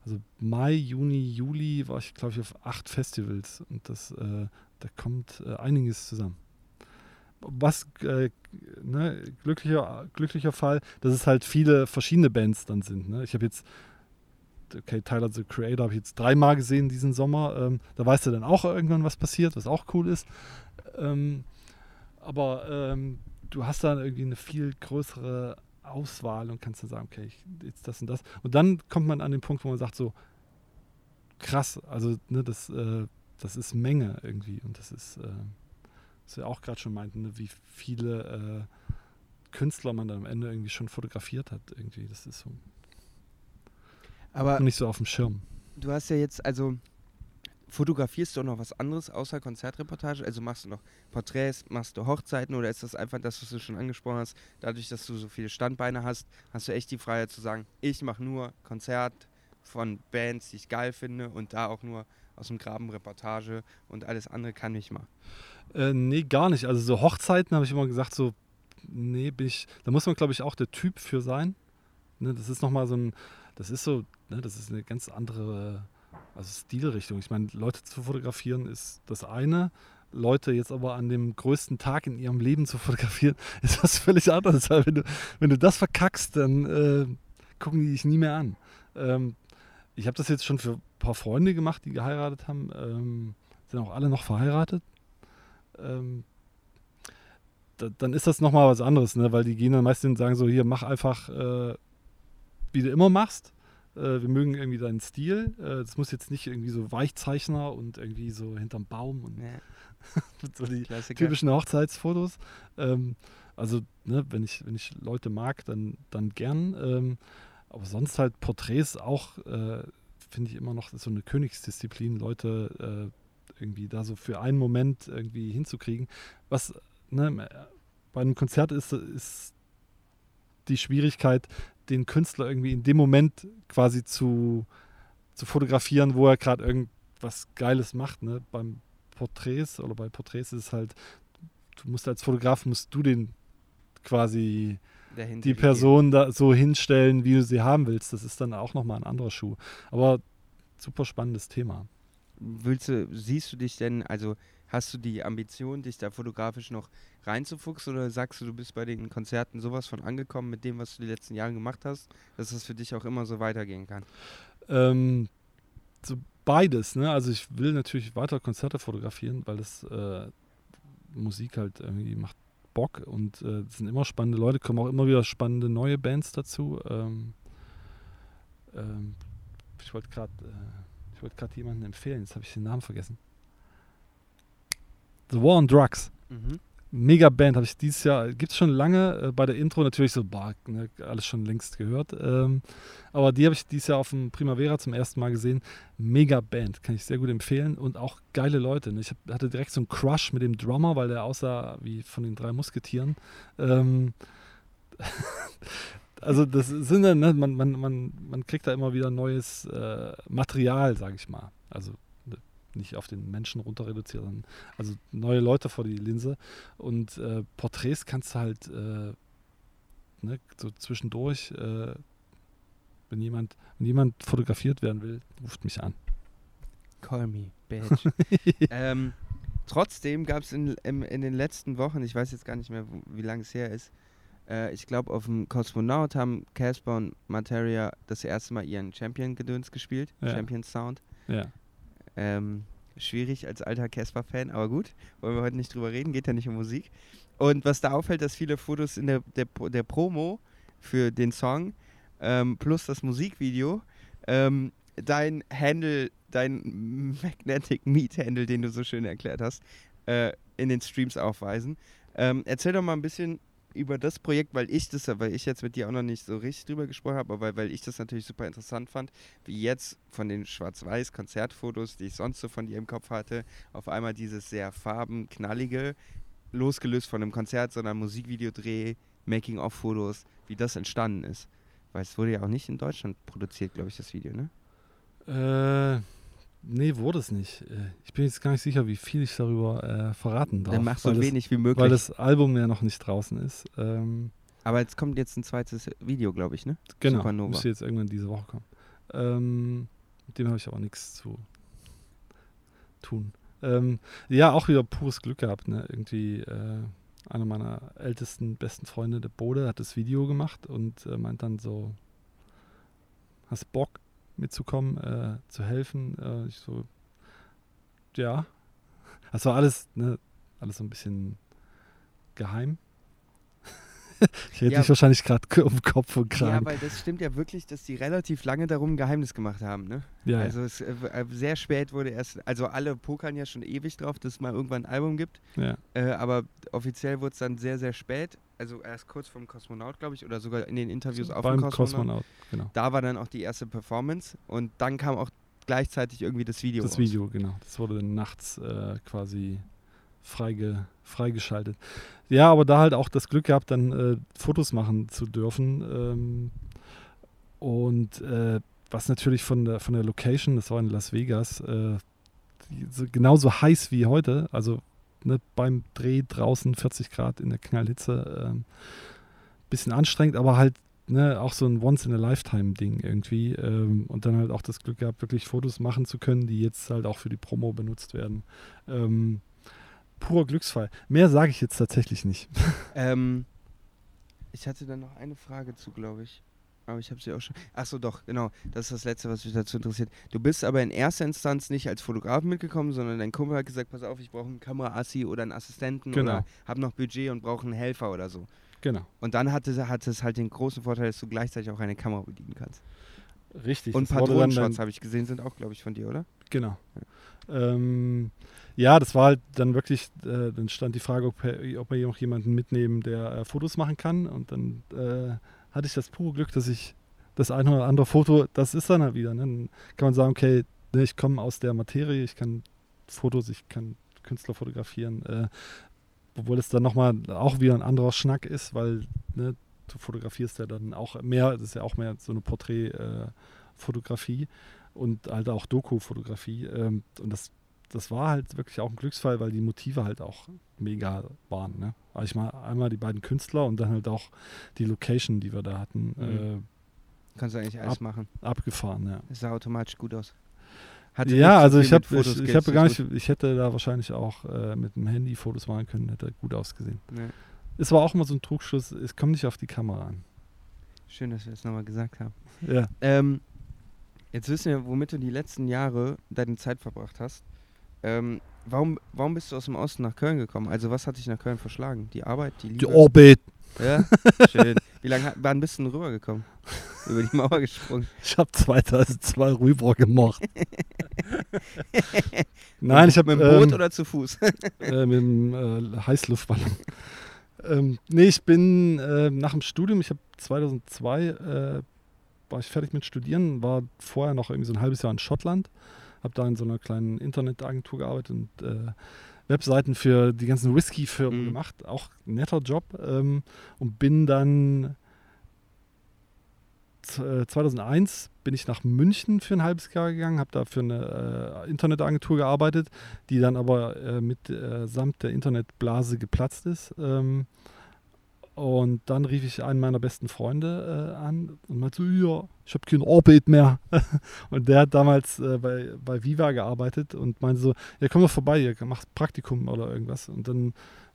also Mai, Juni, Juli war ich, glaube ich, auf acht Festivals und das, äh, da kommt äh, einiges zusammen. Was äh, ne, glücklicher, glücklicher Fall, dass es halt viele verschiedene Bands dann sind. Ne? Ich habe jetzt, okay, Tyler the Creator habe ich jetzt dreimal gesehen diesen Sommer. Ähm, da weißt du dann auch irgendwann, was passiert, was auch cool ist. Ähm, aber ähm, du hast dann irgendwie eine viel größere Auswahl und kannst dann sagen, okay, ich, jetzt das und das. Und dann kommt man an den Punkt, wo man sagt, so krass, also ne, das, äh, das ist Menge irgendwie und das ist, äh, was wir auch gerade schon meinten, ne, wie viele äh, Künstler man dann am Ende irgendwie schon fotografiert hat irgendwie. Das ist so Aber nicht so auf dem Schirm. du hast ja jetzt, also fotografierst du auch noch was anderes außer Konzertreportage? Also machst du noch Porträts, machst du Hochzeiten oder ist das einfach das, was du schon angesprochen hast? Dadurch, dass du so viele Standbeine hast, hast du echt die Freiheit zu sagen, ich mache nur Konzert von Bands, die ich geil finde und da auch nur aus dem Graben Reportage und alles andere kann ich mal. Äh, nee, gar nicht. Also so Hochzeiten habe ich immer gesagt, so, nee, bin ich, da muss man, glaube ich, auch der Typ für sein. Ne, das ist nochmal so ein, das ist so, ne, das ist eine ganz andere also Stilrichtung. Ich meine, Leute zu fotografieren ist das eine. Leute jetzt aber an dem größten Tag in ihrem Leben zu fotografieren, [laughs] ist was völlig anderes. Wenn du, wenn du das verkackst, dann äh, gucken die dich nie mehr an. Ähm, ich habe das jetzt schon für paar Freunde gemacht, die geheiratet haben. Ähm, sind auch alle noch verheiratet. Ähm, da, dann ist das nochmal was anderes, ne? weil die gehen dann meistens sagen so, hier, mach einfach, äh, wie du immer machst. Äh, wir mögen irgendwie deinen Stil. Äh, das muss jetzt nicht irgendwie so Weichzeichner und irgendwie so hinterm Baum und Ja. [laughs] so die Klassiker. typischen Hochzeitsfotos. Ähm, also, ne, wenn ich, wenn ich Leute mag, dann, dann gern. Ähm, aber sonst halt Porträts auch, äh, finde ich immer noch so eine Königsdisziplin, Leute äh, irgendwie da so für einen Moment irgendwie hinzukriegen. Was ne, bei einem Konzert ist, ist die Schwierigkeit, den Künstler irgendwie in dem Moment quasi zu, zu fotografieren, wo er gerade irgendwas Geiles macht. Ne? Beim Porträts oder bei Porträts ist es halt, du musst als Fotograf musst du den quasi die Person da so hinstellen, wie du sie haben willst. Das ist dann auch nochmal ein anderer Schuh. Aber super spannendes Thema. Willst du, siehst du dich denn, also hast du die Ambition, dich da fotografisch noch reinzufuchsen oder sagst du, du bist bei den Konzerten sowas von angekommen mit dem, was du die letzten Jahre gemacht hast, dass es für dich auch immer so weitergehen kann? Ähm, so beides, ne? Also ich will natürlich weiter Konzerte fotografieren, weil das äh, Musik halt irgendwie macht Bock und äh, sind immer spannende Leute, kommen auch immer wieder spannende neue Bands dazu. Ähm, ähm, ich wollte gerade äh, ich jemanden empfehlen, jetzt habe ich den Namen vergessen. The War on Drugs. Mhm. Mega Band, habe ich dieses Jahr, gibt es schon lange, äh, bei der Intro natürlich so, boah, ne, alles schon längst gehört. Ähm, aber die habe ich dieses Jahr auf dem Primavera zum ersten Mal gesehen. Mega Band, kann ich sehr gut empfehlen und auch geile Leute. Ne? Ich hab, hatte direkt so einen Crush mit dem Drummer, weil der aussah wie von den drei Musketieren. Ähm, [laughs] also das sind dann, ne, man, man, man, man kriegt da immer wieder neues äh, Material, sage ich mal. Also nicht auf den Menschen runter reduziert, sondern also neue Leute vor die Linse. Und äh, Porträts kannst du halt äh, ne, so zwischendurch, äh, wenn jemand, wenn jemand fotografiert werden will, ruft mich an. Call me, bitch. [laughs] ähm, trotzdem gab es in, in, in den letzten Wochen, ich weiß jetzt gar nicht mehr, wie lange es her ist, äh, ich glaube auf dem Kosmonaut haben Casper und Materia das erste Mal ihren Champion-Gedöns gespielt, Ja. Champion-Sound. Ja. Ähm, schwierig als alter Casper-Fan, aber gut, wollen wir heute nicht drüber reden, geht ja nicht um Musik. Und was da auffällt, dass viele Fotos in der, der, der Promo für den Song ähm, plus das Musikvideo ähm, dein Handle, dein Magnetic Meat Handle, den du so schön erklärt hast, äh, in den Streams aufweisen. Ähm, erzähl doch mal ein bisschen über das Projekt, weil ich das, weil ich jetzt mit dir auch noch nicht so richtig drüber gesprochen habe, aber weil, weil ich das natürlich super interessant fand, wie jetzt von den schwarz-weiß Konzertfotos, die ich sonst so von dir im Kopf hatte, auf einmal dieses sehr farbenknallige, losgelöst von einem Konzert, sondern Musikvideodreh, Making-of-Fotos, wie das entstanden ist. Weil es wurde ja auch nicht in Deutschland produziert, glaube ich, das Video, ne? Äh, nee, wurde es nicht. Äh, Ich bin jetzt gar nicht sicher, wie viel ich darüber äh, verraten darf. Dann mach so weil das- wenig wie möglich. Weil das Album ja noch nicht draußen ist. Ähm, aber jetzt kommt jetzt ein zweites Video, glaube ich, ne? genau, Supernova. müsste jetzt irgendwann diese Woche kommen. Ähm, mit dem habe ich aber nichts zu tun. Ähm, ja, auch wieder pures Glück gehabt. Ne? Irgendwie äh, einer meiner ältesten, besten Freunde, der Bode, hat das Video gemacht und äh, meint dann so, hast Bock mitzukommen, äh, zu helfen? Äh, ich so, ja. Das war alles, ne, alles so ein bisschen geheim. [laughs] ich hätte Ja. dich wahrscheinlich gerade um Kopf und Ja, Kragen. weil das stimmt ja wirklich, dass die relativ lange darum ein Geheimnis gemacht haben, ne? Ja, ja. Also es, äh, äh, sehr spät wurde erst, also alle pokern ja schon ewig drauf, dass es mal irgendwann ein Album gibt, ja. äh, aber offiziell wurde es dann sehr, sehr spät, also erst kurz vom Kosmonaut, glaube ich, oder sogar in den Interviews auf dem Kosmonaut. Kosmonaut, genau. Da war dann auch die erste Performance und dann kam auch gleichzeitig irgendwie das Video Das raus. Video, genau. Das wurde dann nachts äh, quasi freige, freigeschaltet. Ja, aber da halt auch das Glück gehabt, dann äh, Fotos machen zu dürfen. Ähm, und äh, was natürlich von der, von der Location, das war in Las Vegas, äh, genauso heiß wie heute, also ne, beim Dreh draußen 40 Grad in der Knallhitze. Ähm, bisschen anstrengend, aber halt ne, auch so ein Once-in-a-Lifetime-Ding irgendwie. Ähm, und dann halt auch das Glück gehabt, wirklich Fotos machen zu können, die jetzt halt auch für die Promo benutzt werden. Ähm, purer Glücksfall. Mehr sage ich jetzt tatsächlich nicht. [laughs] Ähm, ich hatte dann noch eine Frage zu, glaube ich. Aber ich habe sie auch schon. Achso, doch, genau. Das ist das Letzte, was mich dazu interessiert. Du bist aber in erster Instanz nicht als Fotograf mitgekommen, sondern dein Kumpel hat gesagt: Pass auf, ich brauche einen Kameraassi oder einen Assistenten Genau. oder habe noch Budget und brauche einen Helfer oder so. Genau. Und dann hatte, hatte es halt den großen Vorteil, dass du gleichzeitig auch eine Kamera bedienen kannst. Richtig. und Patronenshots mein- habe ich gesehen, sind auch, glaube ich, von dir, oder? Genau. Ähm, ja, das war halt dann wirklich, äh, dann stand die Frage, ob, ob wir noch jemanden mitnehmen, der äh, Fotos machen kann. Und dann äh, hatte ich das pure Glück, dass ich das eine oder andere Foto, das ist dann halt wieder. Ne? Dann kann man sagen, okay, ne, ich komme aus der Materie, ich kann Fotos, ich kann Künstler fotografieren. Äh, obwohl es dann nochmal auch wieder ein anderer Schnack ist, weil ne, du fotografierst ja dann auch mehr, das ist ja auch mehr so eine Porträtfotografie und halt auch Doku-Fotografie. Ähm, und das, das war halt wirklich auch ein Glücksfall, weil die Motive halt auch mega waren. Ne? Also ich mal einmal die beiden Künstler und dann halt auch die Location, die wir da hatten, Mhm. Kannst du eigentlich alles Ab- machen. äh, abgefahren. Ja. Das sah automatisch gut aus. Hatte ja, so also ich habe ich, ich hab gar nicht, ich hätte da wahrscheinlich auch äh, mit dem Handy Fotos machen können, hätte gut ausgesehen. Nee. Es war auch immer so ein Trugschluss, es kommt nicht auf die Kamera an. Schön, dass wir das nochmal gesagt haben. Ja. Ähm, jetzt wissen wir, womit du die letzten Jahre deine Zeit verbracht hast. Ähm, warum, warum bist du aus dem Osten nach Köln gekommen? Also was hat dich nach Köln verschlagen? Die Arbeit, die Die Liebe? Orbit. Ja, [laughs] schön. Wie lange wann bist du denn rübergekommen? [laughs] Über die Mauer gesprungen. Ich habe 2002 rüber gemocht. Nein, ich habe Mit dem Boot ähm, oder zu Fuß? äh, mit dem äh, Heißluftballon. ähm, nee, ich bin äh, nach dem Studium, ich habe 2002 äh, war ich fertig mit Studieren, war vorher noch irgendwie so ein halbes Jahr in Schottland, habe da in so einer kleinen Internetagentur gearbeitet und äh, Webseiten für die ganzen Whisky-Firmen Mhm. gemacht, auch ein netter Job ähm, und bin dann z- äh, 2001 bin ich nach München für ein halbes Jahr gegangen, habe da für eine äh, Internetagentur gearbeitet, die dann aber äh, mit äh, samt der Internetblase geplatzt ist. Ähm, und dann rief ich einen meiner besten Freunde äh, an und meinte so, ja, ich habe kein Orbit mehr. [laughs] und der hat damals äh, bei, bei Viva gearbeitet und meinte so, ja, komm doch vorbei, ihr macht Praktikum oder irgendwas. Und dann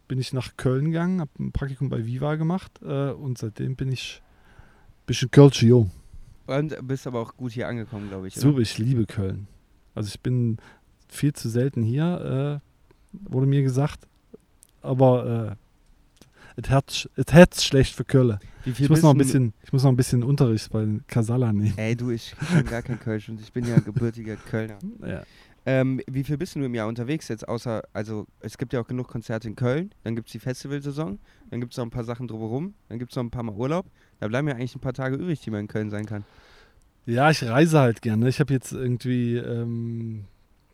bin ich nach Köln gegangen, habe ein Praktikum bei Viva gemacht äh, und seitdem bin ich ein bisschen Kölsch, jo. Und bist aber auch gut hier angekommen, glaube ich. oder? So, ich liebe Köln. Also ich bin viel zu selten hier, äh, wurde mir gesagt. Aber äh, es hat es schlecht für Köln. Ich muss noch ein bisschen, ich muss noch ein bisschen Unterricht bei den Kasala nehmen. Ey, du, ich bin gar kein Kölsch und ich bin ja gebürtiger Kölner. Ja. Ähm, wie viel bist du im Jahr unterwegs jetzt, außer, also es gibt ja auch genug Konzerte in Köln, dann gibt es die Festivalsaison, dann gibt es noch ein paar Sachen drumherum, dann gibt es noch ein paar Mal Urlaub. Da bleiben ja eigentlich ein paar Tage übrig, die man in Köln sein kann. Ja, ich reise halt gerne. Ich habe jetzt irgendwie, ähm,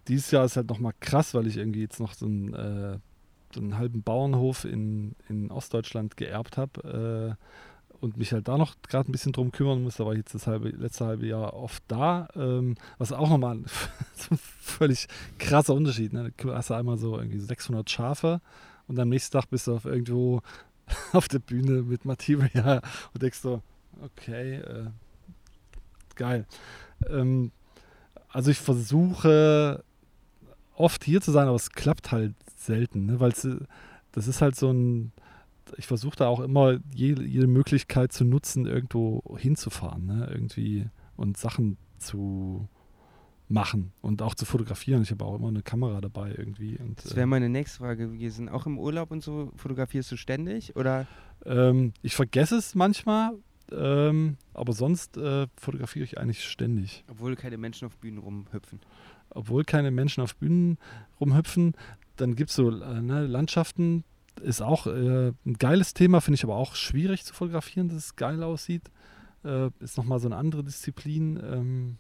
dieses Jahr ist halt nochmal krass, weil ich irgendwie jetzt noch so einen, äh, einen halben Bauernhof in, in Ostdeutschland geerbt habe äh, und mich halt da noch gerade ein bisschen drum kümmern muss. Da war ich jetzt das halbe, letzte halbe Jahr oft da, ähm, was auch nochmal [laughs] ein völlig krasser Unterschied. Ne? Du hast einmal so irgendwie 600 Schafe und am nächsten Tag bist du auf irgendwo [laughs] auf der Bühne mit Materia und denkst so, okay, äh, geil. Ähm, also ich versuche oft hier zu sein, aber es klappt halt selten, ne? weil das ist halt so ein, ich versuche da auch immer jede, jede Möglichkeit zu nutzen, irgendwo hinzufahren, ne? irgendwie und Sachen zu machen und auch zu fotografieren. Ich habe auch immer eine Kamera dabei irgendwie. Und, Das wäre meine nächste Frage gewesen. Auch im Urlaub und so fotografierst du ständig oder? Ähm, ich vergesse es manchmal, ähm, aber sonst äh, fotografiere ich eigentlich ständig. Obwohl keine Menschen auf Bühnen rumhüpfen. Obwohl keine Menschen auf Bühnen rumhüpfen, dann gibt es so äh, ne, Landschaften, ist auch äh, ein geiles Thema, finde ich aber auch schwierig zu fotografieren, dass es geil aussieht. Äh, ist nochmal so eine andere Disziplin, ähm,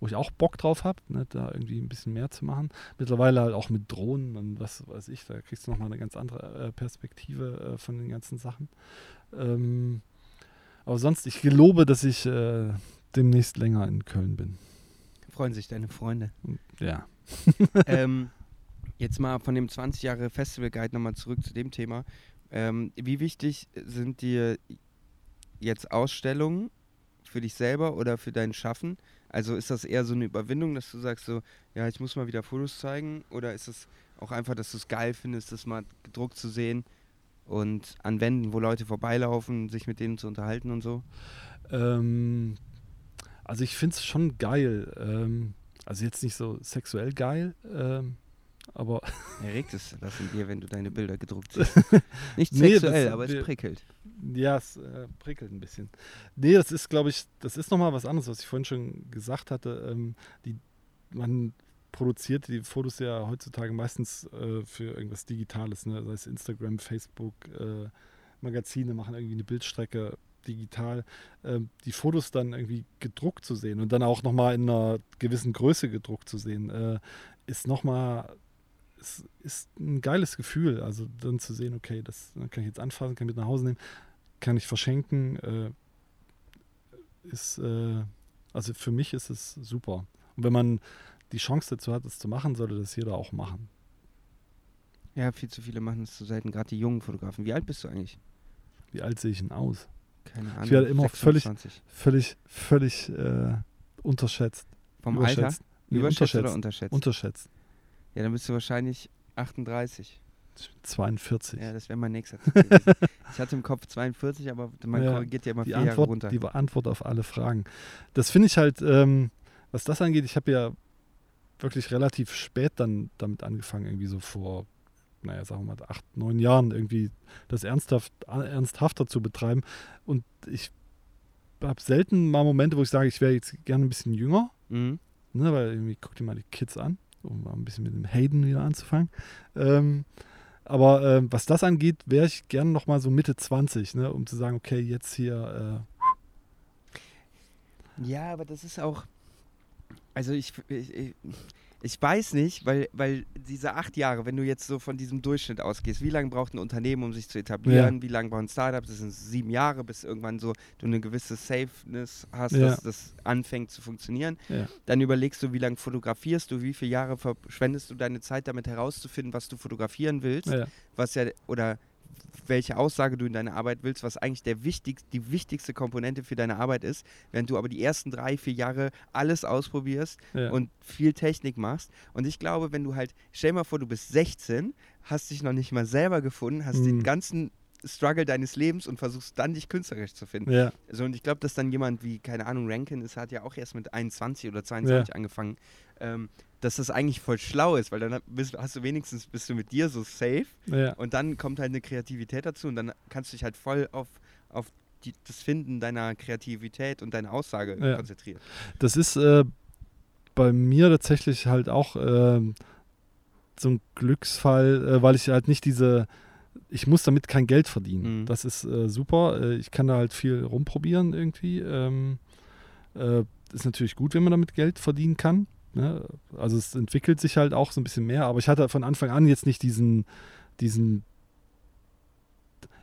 wo ich auch Bock drauf habe, ne, da irgendwie ein bisschen mehr zu machen. Mittlerweile halt auch mit Drohnen und was weiß ich, da kriegst du nochmal eine ganz andere äh, Perspektive äh, von den ganzen Sachen. Ähm, aber sonst, ich gelobe, dass ich äh, demnächst länger in Köln bin. Freuen sich deine Freunde. Ja. [laughs] ähm, [laughs] jetzt mal von dem 20 Jahre Festival Guide nochmal zurück zu dem Thema. Ähm, wie wichtig sind dir jetzt Ausstellungen für dich selber oder für dein Schaffen? Also ist das eher so eine Überwindung, dass du sagst so, ja, ich muss mal wieder Fotos zeigen? Oder ist es auch einfach, dass du es geil findest, das mal gedruckt zu sehen und an Wänden, wo Leute vorbeilaufen, sich mit denen zu unterhalten und so? Ähm, also ich finde es schon geil. Ähm, also jetzt nicht so sexuell geil, ähm, aber. [laughs] Erregt es das in dir, wenn du deine Bilder gedruckt siehst. [laughs] Nicht Nee, sexuell, das- aber es prickelt. Ja, es äh, prickelt ein bisschen. Nee, das ist, glaube ich, das ist nochmal was anderes, was ich vorhin schon gesagt hatte. Ähm, die, man produziert die Fotos ja heutzutage meistens äh, für irgendwas Digitales, ne? sei es Instagram, Facebook, äh, Magazine machen irgendwie eine Bildstrecke digital. Ähm, die Fotos dann irgendwie gedruckt zu sehen und dann auch nochmal in einer gewissen Größe gedruckt zu sehen, äh, ist nochmal es ist ein geiles Gefühl. Also dann zu sehen, okay, das kann ich jetzt anfassen, kann mit nach Hause nehmen, kann ich verschenken, äh, ist, äh, also für mich ist es super. Und wenn man die Chance dazu hat, es zu machen, sollte das jeder auch machen. Ja, viel zu viele machen es zu selten, gerade die jungen Fotografen. Wie alt bist du eigentlich? Wie alt sehe ich denn aus? Keine Ahnung. Ich werde immer völlig- 26. Völlig, völlig äh, unterschätzt. Vom Alter? Nee, Überschätzt oder unterschätzt. unterschätzt? Unterschätzt. ja, dann bist du wahrscheinlich 38. 42. Ja, das wäre mein nächster. [laughs] Ich hatte im Kopf 42, aber man Ja, korrigiert ja immer die vier Jahre Antwort, runter. die Antwort auf alle Fragen. Das finde ich halt, ähm, was das angeht, ich habe ja wirklich relativ spät dann damit angefangen, irgendwie so vor, naja, sagen wir mal, acht, neun Jahren irgendwie das ernsthaft, ernsthafter zu betreiben. Und ich habe selten mal Momente, wo ich sage, ich wäre jetzt gerne ein bisschen jünger, Mhm. ne, weil irgendwie guck dir mal die Kids an, um mal ein bisschen mit dem Hayden wieder anzufangen. Ähm, aber ähm, was das angeht, wäre ich gerne noch mal so Mitte 20, ne, um zu sagen, okay, jetzt hier Ja, aber das ist auch. Also ich, ich, ich- ich weiß nicht, weil, weil diese acht Jahre, wenn du jetzt so von diesem Durchschnitt ausgehst, wie lange braucht ein Unternehmen, um sich zu etablieren, wie lange braucht ein Startup, das sind sieben Jahre, bis irgendwann so du eine gewisse Safeness hast, Ja. dass das anfängt zu funktionieren. Ja. Dann überlegst du, wie lange fotografierst du, wie viele Jahre verschwendest du deine Zeit damit herauszufinden, was du fotografieren willst ja, was ja oder welche Aussage du in deiner Arbeit willst, was eigentlich der wichtig, die wichtigste Komponente für deine Arbeit ist, während du aber die ersten drei, vier Jahre alles ausprobierst ja. und viel Technik machst. Und ich glaube, wenn du halt, stell mal vor, du bist 16, hast dich noch nicht mal selber gefunden, hast den Mhm. ganzen Struggle deines Lebens und versuchst dann dich künstlerisch zu finden. ja, So, und ich glaube, dass dann jemand wie, keine Ahnung, Rankin ist, hat ja auch erst mit 21 oder 22 angefangen, ähm, dass das eigentlich voll schlau ist, weil dann bist, hast du wenigstens, bist du mit dir so safe ja. und dann kommt halt eine Kreativität dazu und dann kannst du dich halt voll auf, auf die, das Finden deiner Kreativität und deine Aussage Ja. konzentrieren. Das ist äh, bei mir tatsächlich halt auch ähm, so ein Glücksfall, äh, weil ich halt nicht diese, ich muss damit kein Geld verdienen. Mhm. Das ist äh, super. Äh, ich kann da halt viel rumprobieren irgendwie. Ähm, äh, ist natürlich gut, wenn man damit Geld verdienen kann. Ne? Also es entwickelt sich halt auch so ein bisschen mehr, aber ich hatte von Anfang an jetzt nicht diesen, diesen,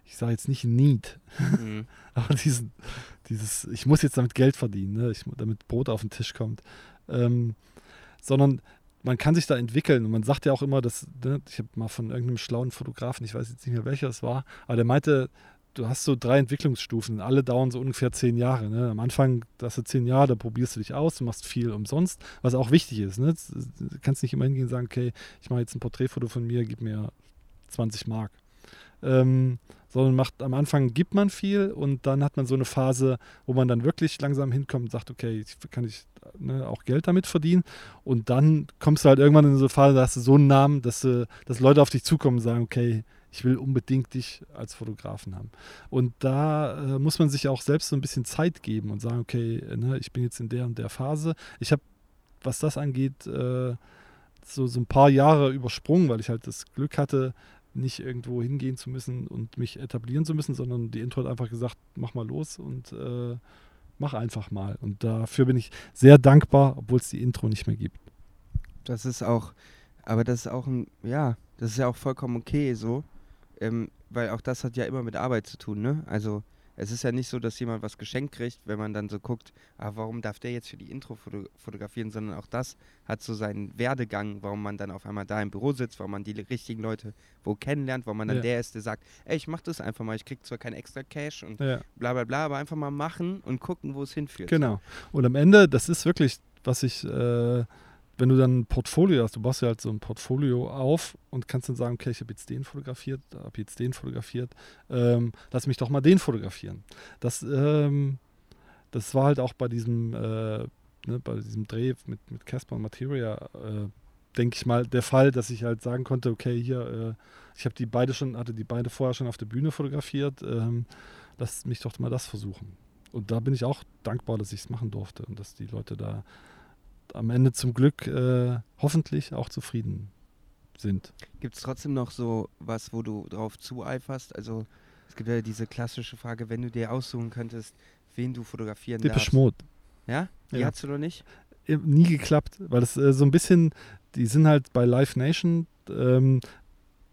ich sage jetzt nicht Need, Mhm. [laughs] aber diesen, dieses, ich muss jetzt damit Geld verdienen, ne? ich, damit Brot auf den Tisch kommt. Ähm, sondern man kann sich da entwickeln und man sagt ja auch immer, dass, ne, ich habe mal von irgendeinem schlauen Fotografen, ich weiß jetzt nicht mehr welcher es war, aber der meinte, du hast so drei Entwicklungsstufen, alle dauern so ungefähr zehn Jahre. Ne? Am Anfang, hast du zehn Jahre, da probierst du dich aus, du machst viel umsonst, was auch wichtig ist. Ne? Du kannst nicht immer hingehen und sagen, okay, ich mache jetzt ein Porträtfoto von mir, gib mir 20 Mark. Ähm, sondern macht am Anfang gibt man viel und dann hat man so eine Phase, wo man dann wirklich langsam hinkommt und sagt, okay, ich, kann ich ne, auch Geld damit verdienen. Und dann kommst du halt irgendwann in so eine Phase, da hast du so einen Namen, dass, dass Leute auf dich zukommen und sagen, okay, ich will unbedingt dich als Fotografen haben. Und da äh, muss man sich auch selbst so ein bisschen Zeit geben und sagen, okay, ne, ich bin jetzt in der und der Phase. Ich habe, was das angeht, äh, so, so ein paar Jahre übersprungen, weil ich halt das Glück hatte, nicht irgendwo hingehen zu müssen und mich etablieren zu müssen, sondern die Intro hat einfach gesagt, mach mal los und äh, mach einfach mal. Und dafür bin ich sehr dankbar, obwohl es die Intro nicht mehr gibt. Das ist auch, aber das ist auch ein, ja, das ist ja auch vollkommen okay so, ähm, weil auch das hat ja immer mit Arbeit zu tun, ne? Also es ist ja nicht so, dass jemand was geschenkt kriegt, wenn man dann so guckt, ah, warum darf der jetzt für die Intro foto fotografieren, sondern auch das hat so seinen Werdegang, warum man dann auf einmal da im Büro sitzt, warum man die richtigen Leute wo kennenlernt, warum man dann Ja. der ist, der sagt, ey, ich mach das einfach mal, ich krieg zwar kein extra Cash und Ja. bla bla bla, aber einfach mal machen und gucken, wo es hinführt. Genau. Und am Ende, das ist wirklich, was ich, äh, wenn du dann ein Portfolio hast, du baust ja halt so ein Portfolio auf und kannst dann sagen, okay, ich habe jetzt den fotografiert, habe jetzt den fotografiert, ähm, lass mich doch mal den fotografieren. Das, ähm, das war halt auch bei diesem, äh, ne, bei diesem Dreh mit, mit Casper und Materia, äh, denke ich mal, der Fall, dass ich halt sagen konnte, okay, hier, äh, ich habe die beide schon, hatte die beide vorher schon auf der Bühne fotografiert, ähm, lass mich doch mal das versuchen. Und da bin ich auch dankbar, dass ich es machen durfte und dass die Leute da am Ende zum Glück äh, hoffentlich auch zufrieden sind. Gibt es trotzdem noch so was, wo du drauf zueiferst? Also es gibt ja diese klassische Frage, wenn du dir aussuchen könntest, wen du fotografieren Depeche darfst. Mode. Ja? Die Ja. hast du noch nicht? Nie geklappt, weil das äh, so ein bisschen, die sind halt bei Live Nation, ähm,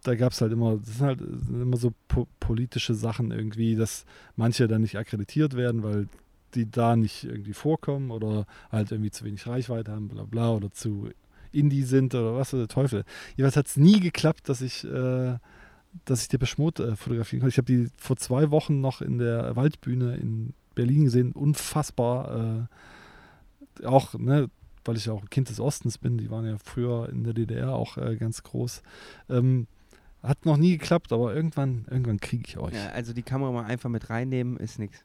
da gab es halt immer, das sind halt äh, immer so po politische Sachen irgendwie, dass manche dann nicht akkreditiert werden, weil die da nicht irgendwie vorkommen oder halt irgendwie zu wenig Reichweite haben, bla bla, oder zu Indie sind oder was der Teufel. Jeweils hat es nie geklappt, dass ich, äh, dass ich Depeche Mode äh, fotografieren konnte. Ich habe die vor zwei Wochen noch in der Waldbühne in Berlin gesehen, unfassbar. Äh, auch, ne, weil ich auch ein Kind des Ostens bin, die waren ja früher in der DDR auch äh, ganz groß. Ähm, hat noch nie geklappt, aber irgendwann, irgendwann kriege ich euch. Ja, also die Kamera mal einfach mit reinnehmen, ist nichts.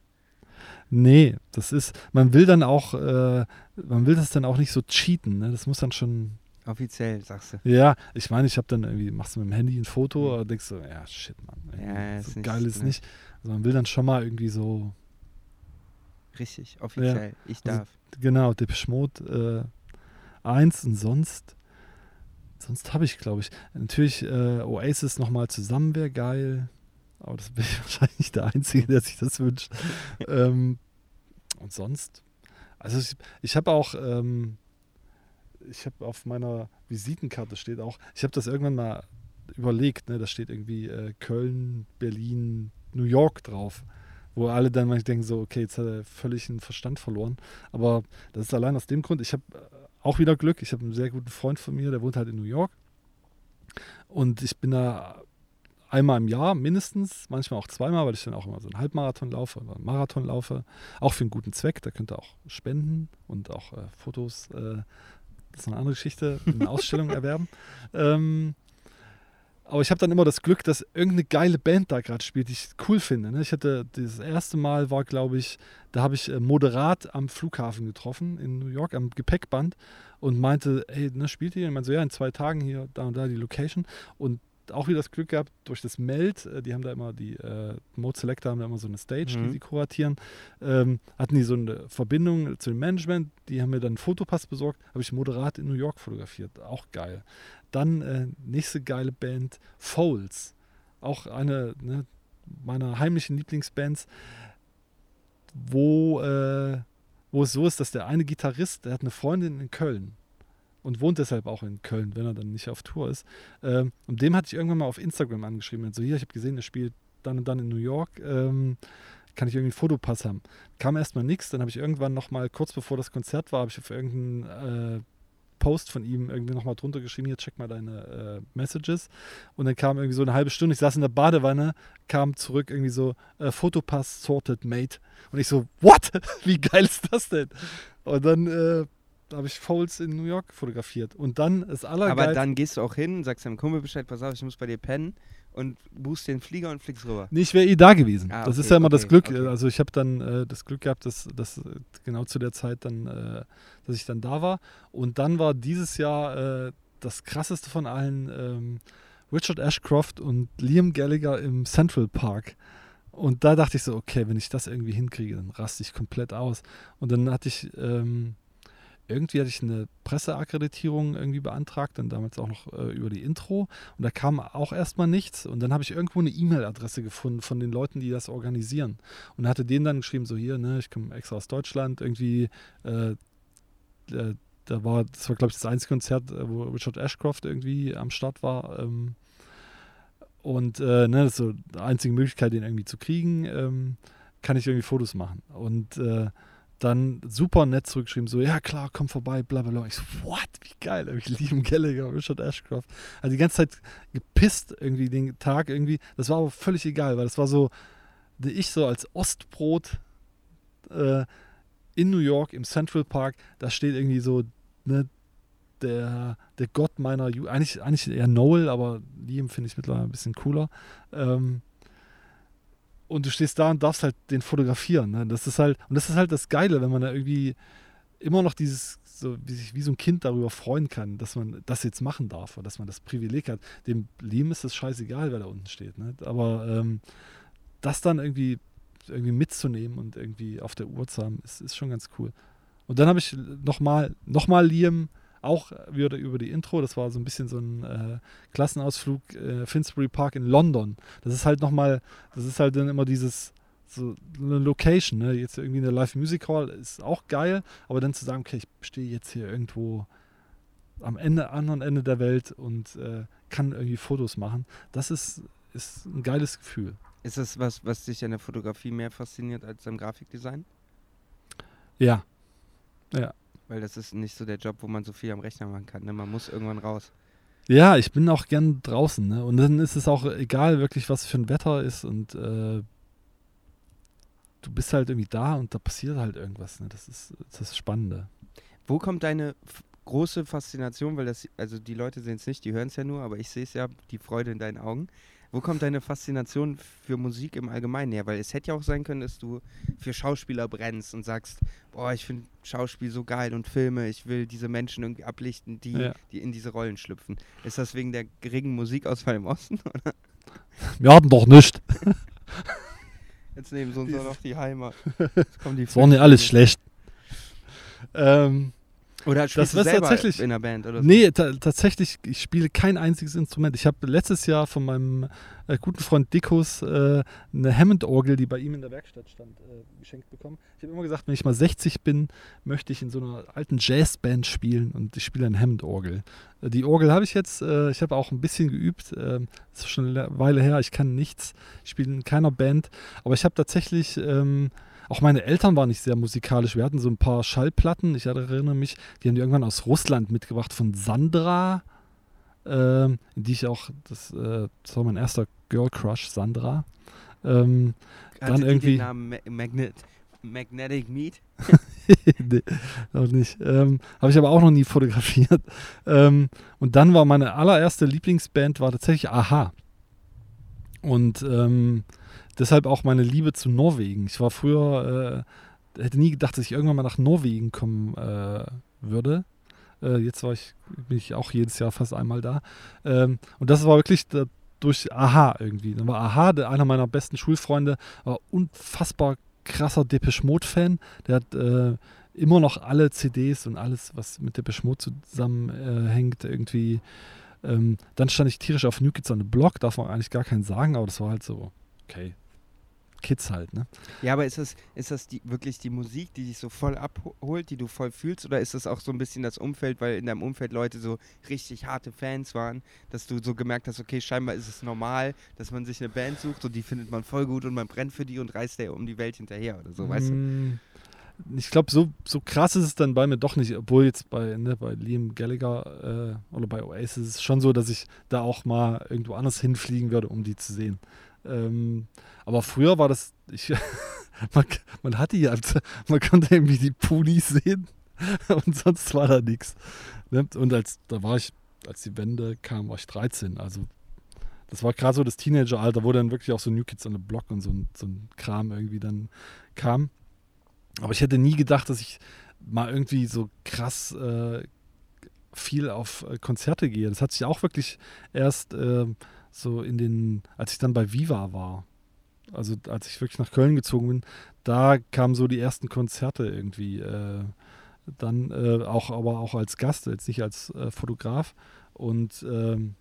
Nee, das ist, man will dann auch, äh, man will das dann auch nicht so cheaten, ne? Das muss dann schon, Offiziell, sagst du. ja, ich meine, ich habe dann irgendwie, machst du mit dem Handy ein Foto, aber denkst du, ja, shit, Mann. Ja, ist so nicht- geil ist ne. nicht. Also man will dann schon mal irgendwie so, Richtig, offiziell. Ich Also- darf. genau, Depeche Mode äh, eins und sonst, sonst habe ich, glaube ich, natürlich äh, Oasis nochmal zusammen wäre geil, aber das bin ich [laughs] wahrscheinlich der Einzige, der sich das wünscht. ähm, und sonst, also ich, ich habe auch, ähm, ich habe auf meiner Visitenkarte steht auch, ich habe das irgendwann mal überlegt, ne, da steht irgendwie äh, Köln, Berlin, New York drauf. Wo alle dann manchmal denken so, okay, jetzt hat er völlig den Verstand verloren. Aber das ist allein aus dem Grund, ich habe äh, auch wieder Glück. Ich habe einen sehr guten Freund von mir, der wohnt halt in New York. Und ich bin da einmal im Jahr mindestens, manchmal auch zweimal, weil ich dann auch immer so einen Halbmarathon laufe oder einen Marathon laufe. Auch für einen guten Zweck. Da könnt ihr auch spenden und auch äh, Fotos, äh, das ist eine andere Geschichte, in einer Ausstellung [laughs] erwerben. Ähm, aber ich habe dann immer das Glück, dass irgendeine geile Band da gerade spielt, die ich cool finde. Ne? Ich hatte das erste Mal war, glaube ich, da habe ich äh, moderat am Flughafen getroffen in New York am Gepäckband und meinte, hey, ne, spielt ihr? Und meinte so, ja, in zwei Tagen hier, da und da die Location. Und auch wieder das Glück gehabt, durch das Meld, äh, die haben da immer, die äh, Mode Selector haben da immer so eine Stage, Mhm. die sie kuratieren, ähm, hatten die so eine Verbindung zu dem Management, die haben mir dann einen Fotopass besorgt, habe ich moderat in New York fotografiert, auch geil. Dann äh, nächste geile Band, Foles, auch eine ne, meiner heimlichen Lieblingsbands, wo, äh, wo es so ist, dass der eine Gitarrist, der hat eine Freundin in Köln und wohnt deshalb auch in Köln, wenn er dann nicht auf Tour ist. Ähm, und dem hatte ich irgendwann mal auf Instagram angeschrieben. So, hier, ich habe gesehen, er spielt dann und dann in New York. Ähm, kann ich irgendwie einen Fotopass haben? Kam erstmal nichts. Dann habe ich irgendwann nochmal, kurz bevor das Konzert war, habe ich auf irgendeinen äh, Post von ihm irgendwie nochmal drunter geschrieben, hier, check mal deine äh, Messages. Und dann kam irgendwie so eine halbe Stunde, ich saß in der Badewanne, kam zurück irgendwie so, äh, Fotopass sorted, mate. Und ich so, what? [laughs] Wie geil ist das denn? Und dann äh, habe ich Foles in New York fotografiert. Und dann das Aber Allergeilste. dann gehst du auch hin, sagst deinem Kumpel Bescheid, pass auf, ich muss bei dir pennen und buchst den Flieger und fliegst rüber. Nee, ich wäre eh da gewesen. Ah, das ist okay, ja immer das okay, Glück. okay. Also ich habe dann äh, das Glück gehabt, dass, dass äh, genau zu der Zeit dann, äh, dass ich dann da war. Und dann war dieses Jahr äh, das krasseste von allen ähm, Richard Ashcroft und Liam Gallagher im Central Park. Und da dachte ich so, okay, wenn ich das irgendwie hinkriege, dann raste ich komplett aus. Und dann hatte ich ähm, irgendwie hatte ich eine Presseakkreditierung irgendwie beantragt, dann damals auch noch äh, über die Intro. Und da kam auch erstmal nichts. Und dann habe ich irgendwo eine E-Mail-Adresse gefunden von den Leuten, die das organisieren. Und hatte denen dann geschrieben, so hier, ne, ich komme extra aus Deutschland, irgendwie, äh, äh, da war, das war, glaube ich, das einzige Konzert, äh, wo Richard Ashcroft irgendwie am Start war. Ähm, und äh, ne, das ist so die einzige Möglichkeit, den irgendwie zu kriegen, ähm, kann ich irgendwie Fotos machen. Und äh, dann super nett zurückgeschrieben, so, ja klar, komm vorbei, bla bla bla. Ich so, what, wie geil, ich lieben Gallagher, Richard Ashcroft. Also die ganze Zeit gepisst irgendwie den Tag irgendwie. Das war aber völlig egal, weil das war so, ich so als Ostbrot äh, in New York im Central Park, da steht irgendwie so, ne, der, der Gott meiner Ju eigentlich, eigentlich eher Noel, aber Liam finde ich mittlerweile ein bisschen cooler. Ähm, und du stehst da und darfst halt den fotografieren. Ne? Das ist halt, und das ist halt das Geile, wenn man da irgendwie immer noch dieses, so wie sich wie so ein Kind darüber freuen kann, dass man das jetzt machen darf oder dass man das Privileg hat. Dem Leben ist es scheißegal, wer da unten steht. Ne? Aber ähm, das dann irgendwie, irgendwie mitzunehmen und irgendwie auf der Uhr zu haben, ist, ist schon ganz cool. Und dann habe ich nochmal noch Liam auch wieder über die Intro. Das war so ein bisschen so ein äh, Klassenausflug äh, Finsbury Park in London. Das ist halt nochmal, das ist halt dann immer dieses so eine Location. Ne? Jetzt irgendwie eine Live Music Hall ist auch geil, aber dann zu sagen, okay, ich stehe jetzt hier irgendwo am Ende, anderen Ende der Welt und äh, kann irgendwie Fotos machen, das ist, ist ein geiles Gefühl. Ist das was, was dich an der Fotografie mehr fasziniert als am Grafikdesign? Ja. Ja. Weil das ist nicht so der Job, wo man so viel am Rechner machen kann. Ne? Man muss irgendwann raus. Ja, ich bin auch gern draußen. Ne? Und dann ist es auch egal, wirklich, was für ein Wetter ist. Und äh, du bist halt irgendwie da und da passiert halt irgendwas. Ne? Das ist das Spannende. Wo kommt deine große Faszination, weil das, also die Leute sehen es nicht, die hören es ja nur, aber ich sehe es ja, die Freude in deinen Augen. Wo kommt deine Faszination für Musik im Allgemeinen her? Weil es hätte ja auch sein können, dass du für Schauspieler brennst und sagst, boah, ich finde Schauspiel so geil und Filme, ich will diese Menschen irgendwie ablichten, die, ja. die in diese Rollen schlüpfen. Ist das wegen der geringen Musikauswahl im Osten? [laughs] Oder? Wir haben doch nichts. [laughs] Jetzt nehmen sie uns auch noch die Heimat. Jetzt kommen die das war nicht alles schlecht. Ähm, oder spielst das du selber tatsächlich, in einer Band oder so? Nee, tatsächlich, ich spiele kein einziges Instrument. Ich habe letztes Jahr von meinem äh, guten Freund Dikus äh, eine Hammond-Orgel, die bei ihm in der Werkstatt stand, äh, geschenkt bekommen. Ich habe immer gesagt, wenn ich mal 60 bin, möchte ich in so einer alten Jazzband spielen und ich spiele eine Hammond-Orgel. Äh, die Orgel habe ich jetzt, äh, ich habe auch ein bisschen geübt, das ähm, ist schon eine Weile her, ich kann nichts, ich spiele in keiner Band, aber ich habe tatsächlich... Ähm, auch meine Eltern waren nicht sehr musikalisch. Wir hatten so ein paar Schallplatten. Ich erinnere mich, die haben die irgendwann aus Russland mitgebracht von Sandra, ähm, die ich auch, das, äh, das war mein erster Girl Crush, Sandra. Ähm, dann irgendwie. Den Namen Magnet, Magnetic Meat? [laughs] nee, noch nicht. Ähm, Habe ich aber auch noch nie fotografiert. [laughs] Ähm, und dann war meine allererste Lieblingsband war tatsächlich Aha. Und ähm, deshalb auch meine Liebe zu Norwegen. Ich war früher, äh, hätte nie gedacht, dass ich irgendwann mal nach Norwegen kommen äh, würde. Äh, jetzt war ich, bin ich auch jedes Jahr fast einmal da. Ähm, und das war wirklich da, durch Aha irgendwie. Dann war Aha, der, einer meiner besten Schulfreunde, war unfassbar krasser Depeche Mode-Fan. Der hat äh, immer noch alle CDs und alles, was mit Depeche Mode zusammenhängt, irgendwie. Ähm, dann stand ich tierisch auf New Kids on the Block, darf man eigentlich gar keinen sagen, aber das war halt so, okay, Kids halt, ne? Ja, aber ist das, ist das die, wirklich die Musik, die dich so voll abholt, die du voll fühlst, oder ist das auch so ein bisschen das Umfeld, weil in deinem Umfeld Leute so richtig harte Fans waren, dass du so gemerkt hast, okay, scheinbar ist es normal, dass man sich eine Band sucht und die findet man voll gut und man brennt für die und reist der um die Welt hinterher oder so, weißt du? Mm, ich glaube, so, so krass ist es dann bei mir doch nicht, obwohl jetzt bei, ne, bei Liam Gallagher äh, oder bei Oasis ist es schon so, dass ich da auch mal irgendwo anders hinfliegen würde, um die zu sehen. Ähm, aber früher war das, ich, [laughs] man, man hatte ja, man konnte irgendwie die Pulis sehen [laughs] und sonst war da nichts. Ne? Und als, da war ich, als die Wende kam, war ich 13. Also das war gerade so das Teenageralter, wo dann wirklich auch so New Kids on the Block und so ein, so ein Kram irgendwie dann kam. Aber ich hätte nie gedacht, dass ich mal irgendwie so krass äh, viel auf äh, Konzerte gehe. Das hat sich auch wirklich erst äh, so in den, als ich dann bei Viva war, also als ich wirklich nach Köln gezogen bin, da kamen so die ersten Konzerte irgendwie. Äh, dann äh, auch, aber auch als Gast, jetzt nicht als äh, Fotograf. Und ähm,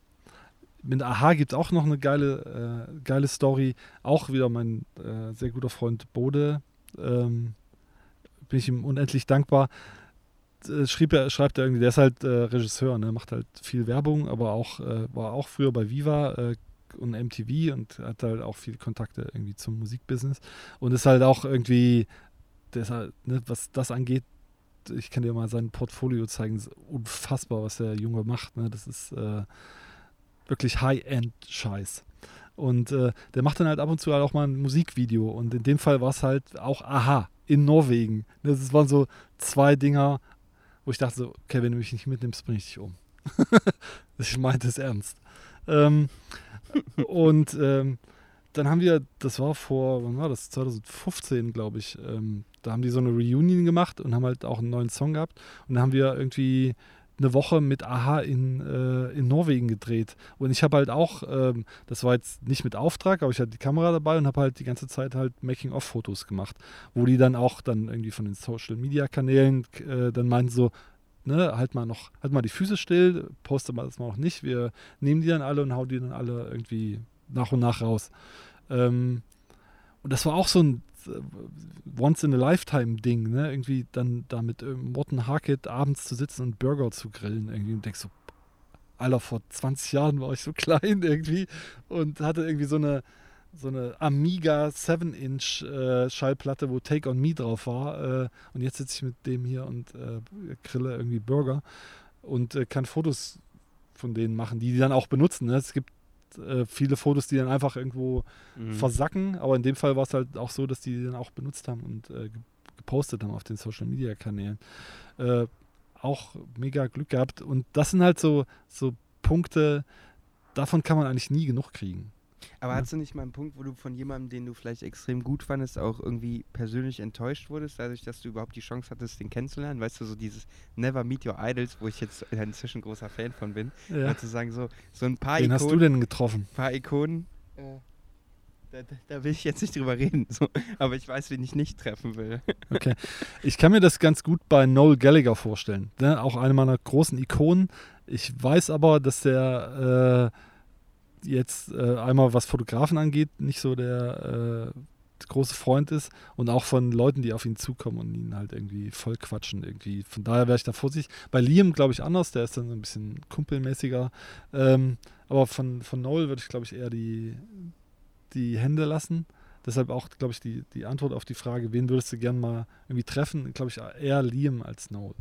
mit Aha gibt es auch noch eine geile, äh, geile Story. Auch wieder mein äh, sehr guter Freund Bode. Ähm, bin ich ihm unendlich dankbar. Äh, schrieb er, schreibt er irgendwie, der ist halt äh, Regisseur, ne? macht halt viel Werbung, aber auch äh, war auch früher bei Viva äh, und MTV und hat halt auch viele Kontakte irgendwie zum Musikbusiness und ist halt auch irgendwie, halt, ne, was das angeht, ich kann dir mal sein Portfolio zeigen, ist unfassbar, was der Junge macht. Ne? Das ist äh, wirklich High-End-Scheiß. Und äh, der macht dann halt ab und zu halt auch mal ein Musikvideo. Und in dem Fall war es halt auch Aha in Norwegen. Das waren so zwei Dinger wo ich dachte so, okay, wenn du mich nicht mitnimmst, bringe ich dich um. [laughs] ich meinte es ernst. Ähm, und ähm, dann haben wir, das war vor, wann war das? 2015, glaube ich. Ähm, da haben die so eine Reunion gemacht und haben halt auch einen neuen Song gehabt. Und dann haben wir irgendwie eine Woche mit Aha in, äh, in Norwegen gedreht. Und ich habe halt auch, ähm, das war jetzt nicht mit Auftrag, aber ich hatte die Kamera dabei und habe halt die ganze Zeit halt Making-of-Fotos gemacht, wo die dann auch dann irgendwie von den Social-Media-Kanälen äh, dann meinten so, ne, halt mal noch, halt mal die Füße still, poste mal das mal noch nicht, wir nehmen die dann alle und hauen die dann alle irgendwie nach und nach raus. Ähm, und das war auch so ein Once-in-a-Lifetime-Ding, ne? Irgendwie dann da mit äh, Morten Harkett abends zu sitzen und Burger zu grillen irgendwie und denkst so, Alter, vor 20 Jahren war ich so [laughs] klein irgendwie und hatte irgendwie so eine, so eine Amiga 7-Inch äh, Schallplatte, wo Take on Me drauf war. Äh, und jetzt sitze ich mit dem hier und äh, grille irgendwie Burger und äh, kann Fotos von denen machen, die die dann auch benutzen. Ne? Es gibt äh, viele Fotos, die dann einfach irgendwo mhm. versacken. Aber in dem Fall war es halt auch so, dass die, die dann auch benutzt haben und äh, gepostet haben auf den Social Media Kanälen. Äh, auch mega Glück gehabt. Und das sind halt so, so Punkte, davon kann man eigentlich nie genug kriegen. Aber ja. hast du nicht mal einen Punkt, wo du von jemandem, den du vielleicht extrem gut fandest, auch irgendwie persönlich enttäuscht wurdest, dadurch, dass du überhaupt die Chance hattest, den kennenzulernen? Weißt du, so dieses Never Meet Your Idols, wo ich jetzt inzwischen großer Fan von bin. Ja. zu sagen, so, so ein paar Wen Ikonen. hast du denn getroffen? Ein paar Ikonen. Äh, da, da, will ich jetzt nicht drüber reden, [laughs] so. aber ich weiß, wen ich nicht treffen will. [laughs] Okay. Ich kann mir das ganz gut bei Noel Gallagher vorstellen. Ne? Auch eine meiner großen Ikonen. Ich weiß aber, dass der. Äh, jetzt äh, einmal was Fotografen angeht, nicht so der äh, große Freund ist und auch von Leuten, die auf ihn zukommen und ihn halt irgendwie voll quatschen irgendwie. Von daher wäre ich da vorsichtig. Bei Liam glaube ich anders, der ist dann so ein bisschen kumpelmäßiger. Ähm, aber von, von Noel würde ich glaube ich eher die, die Hände lassen. Deshalb auch, glaube ich, die, die Antwort auf die Frage, wen würdest du gern mal irgendwie treffen, glaube ich, eher Liam als Noel.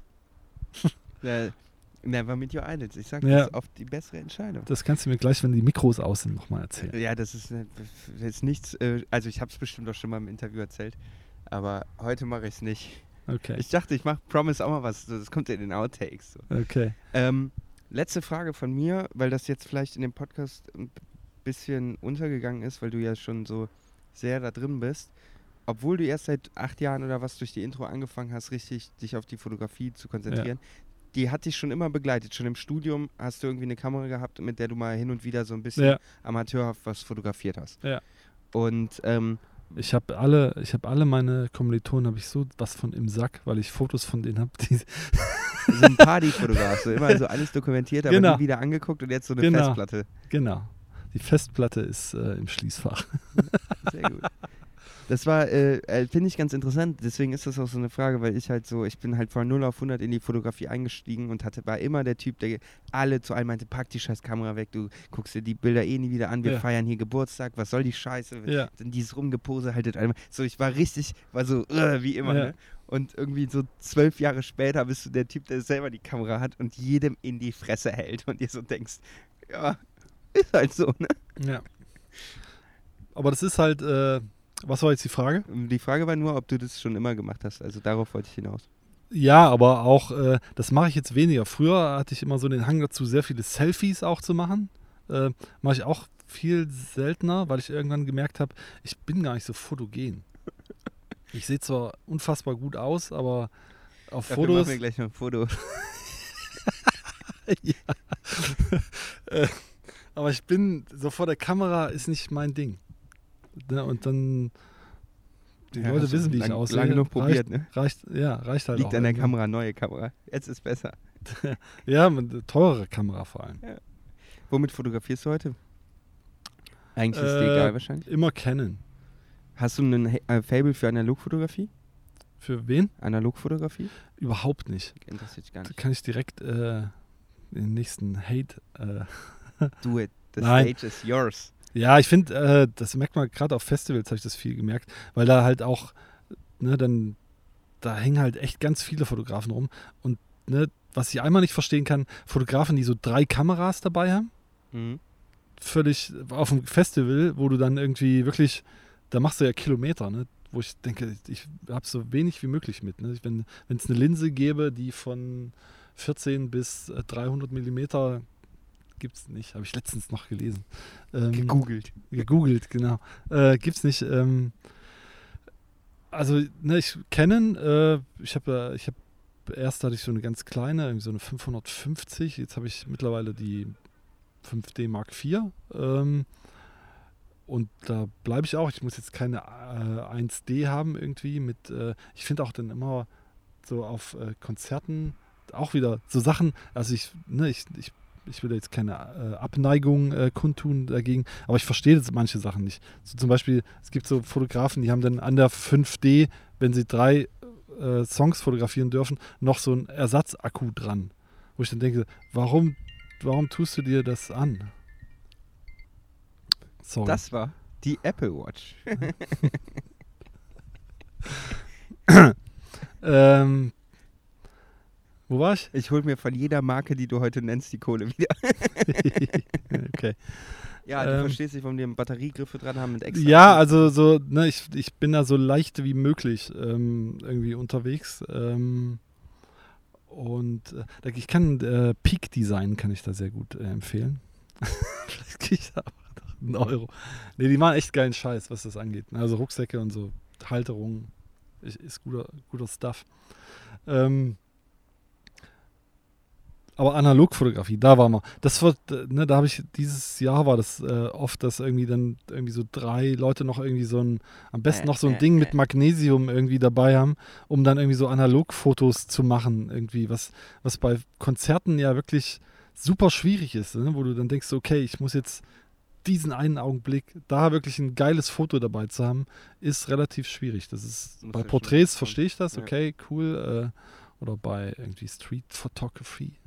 Ja, [laughs] Never Meet Your Idols. Ich sage, ja. das ist oft die bessere Entscheidung. Das kannst du mir gleich, wenn die Mikros aus sind, nochmal erzählen. Ja, das ist, das ist nichts, äh, also ich habe es bestimmt auch schon mal im Interview erzählt, aber heute mache ich es nicht. Okay. Ich dachte, ich mache Promise auch mal was, das kommt in den Outtakes. So. Okay. Ähm, letzte Frage von mir, weil das jetzt vielleicht in dem Podcast ein bisschen untergegangen ist, weil du ja schon so sehr da drin bist. Obwohl du erst seit acht Jahren oder was durch die Intro angefangen hast, richtig dich auf die Fotografie zu konzentrieren, ja die hat dich schon immer begleitet. Schon im Studium hast du irgendwie eine Kamera gehabt, mit der du mal hin und wieder so ein bisschen ja. amateurhaft was fotografiert hast. Ja. Und ähm, ich habe alle, ich habe alle meine Kommilitonen habe ich so was von im Sack, weil ich Fotos von denen habe. [laughs] so ein Partyfotograf, so immer so alles dokumentiert, aber genau. nie wieder angeguckt und jetzt so eine genau. Festplatte. Genau. Die Festplatte ist äh, im Schließfach. Sehr gut. Das war, äh, äh, finde ich ganz interessant. Deswegen ist das auch so eine Frage, weil ich halt so, ich bin halt von 0 auf 100 in die Fotografie eingestiegen und hatte, war immer der Typ, der alle zu einem meinte, pack die scheiß Kamera weg, du guckst dir die Bilder eh nie wieder an, wir ja. feiern hier Geburtstag, was soll die Scheiße? Ja. Dann dieses Rumgepose haltet einmal. So, ich war richtig, war so, uh, wie immer, ja. ne? Und irgendwie so zwölf Jahre später bist du der Typ, der selber die Kamera hat und jedem in die Fresse hält und dir so denkst, ja, ist halt so, ne? Ja. Aber das ist halt, äh, was war jetzt die Frage? Die Frage war nur, ob du das schon immer gemacht hast. Also darauf wollte ich hinaus. Ja, aber auch, äh, das mache ich jetzt weniger. Früher hatte ich immer so den Hang dazu, sehr viele Selfies auch zu machen. Äh, mache ich auch viel seltener, weil ich irgendwann gemerkt habe, ich bin gar nicht so fotogen. Ich sehe zwar unfassbar gut aus, aber auf Dafür Fotos. Machen wir gleich noch ein Foto. [laughs] ja. [laughs] äh, aber ich bin so vor der Kamera ist nicht mein Ding. Ne, und dann die ja, Leute wissen, wie lang, ich aussehe. Lange genug probiert, ne? Reicht, ja, reicht halt Liegt auch an der Kamera, neue Kamera. Jetzt ist besser. [laughs] ja, mit teurere Kamera vor allem. Ja. Womit fotografierst du heute? Eigentlich ist es dir egal wahrscheinlich. Immer Canon. Hast du ein äh, Fable für Analogfotografie? Für wen? Analogfotografie? Überhaupt nicht. Interessiert dich gar nicht. Da kann ich direkt äh, den nächsten Hate. Äh Do it. The [laughs] Nein. stage is yours. Ja, ich finde, äh, das merkt man gerade auf Festivals, habe ich das viel gemerkt, weil da halt auch, ne, dann, da hängen halt echt ganz viele Fotografen rum. Und ne, was ich einmal nicht verstehen kann, Fotografen, die so drei Kameras dabei haben, mhm. völlig auf dem Festival, wo du dann irgendwie wirklich, da machst du ja Kilometer, ne? wo ich denke, ich habe so wenig wie möglich mit. Ne? Wenn es eine Linse gäbe, die von 14 bis 300 äh, Millimeter gibt's nicht. Habe ich letztens noch gelesen. Ähm, Gegoogelt. Gegoogelt, genau. Äh, gibt's nicht. Ähm, also, ne, ich kennen, äh, ich habe äh, ich hab, erst hatte ich so eine ganz kleine, irgendwie so eine 550, jetzt habe ich mittlerweile die 5D Mark IV. Ähm, und da bleibe ich auch. Ich muss jetzt keine äh, 1D haben irgendwie mit, äh, ich finde auch dann immer so auf äh, Konzerten auch wieder so Sachen, also ich, ne, ich, ich, ich will jetzt keine äh, Abneigung äh, kundtun dagegen, aber ich verstehe jetzt manche Sachen nicht. So zum Beispiel, es gibt so Fotografen, die haben dann an der 5D, wenn sie drei äh, Songs fotografieren dürfen, noch so einen Ersatzakku dran. Wo ich dann denke, warum, warum tust du dir das an? Sorry. Das war die Apple Watch. [laughs] ähm, wo war ich? Ich hole mir von jeder Marke, die du heute nennst, die Kohle wieder. [laughs] okay. Ja, du Ähm, verstehst nicht, warum die Batteriegriffe dran haben mit extra. Ja, also so, ne, ich, ich bin da so leicht wie möglich ähm, irgendwie unterwegs. Ähm, und äh, ich kann äh, Peak Design kann ich da sehr gut äh, empfehlen. [laughs] Vielleicht kriege ich da aber noch einen Euro. Ne, die machen echt geilen Scheiß, was das angeht. Also Rucksäcke und so Halterungen ist, ist guter, guter Stuff. Ähm, aber Analogfotografie, da war man. Das wird, ne, da habe ich dieses Jahr war das äh, oft, dass irgendwie dann irgendwie so drei Leute noch irgendwie so ein, am besten noch so ein Ding mit Magnesium irgendwie dabei haben, um dann irgendwie so Analogfotos zu machen, irgendwie, was, was bei Konzerten ja wirklich super schwierig ist, ne? wo du dann denkst, okay, ich muss jetzt diesen einen Augenblick, da wirklich ein geiles Foto dabei zu haben, ist relativ schwierig. Das ist Muss bei Porträts verstehe ich das, okay, cool. Äh, oder bei irgendwie Street Photography.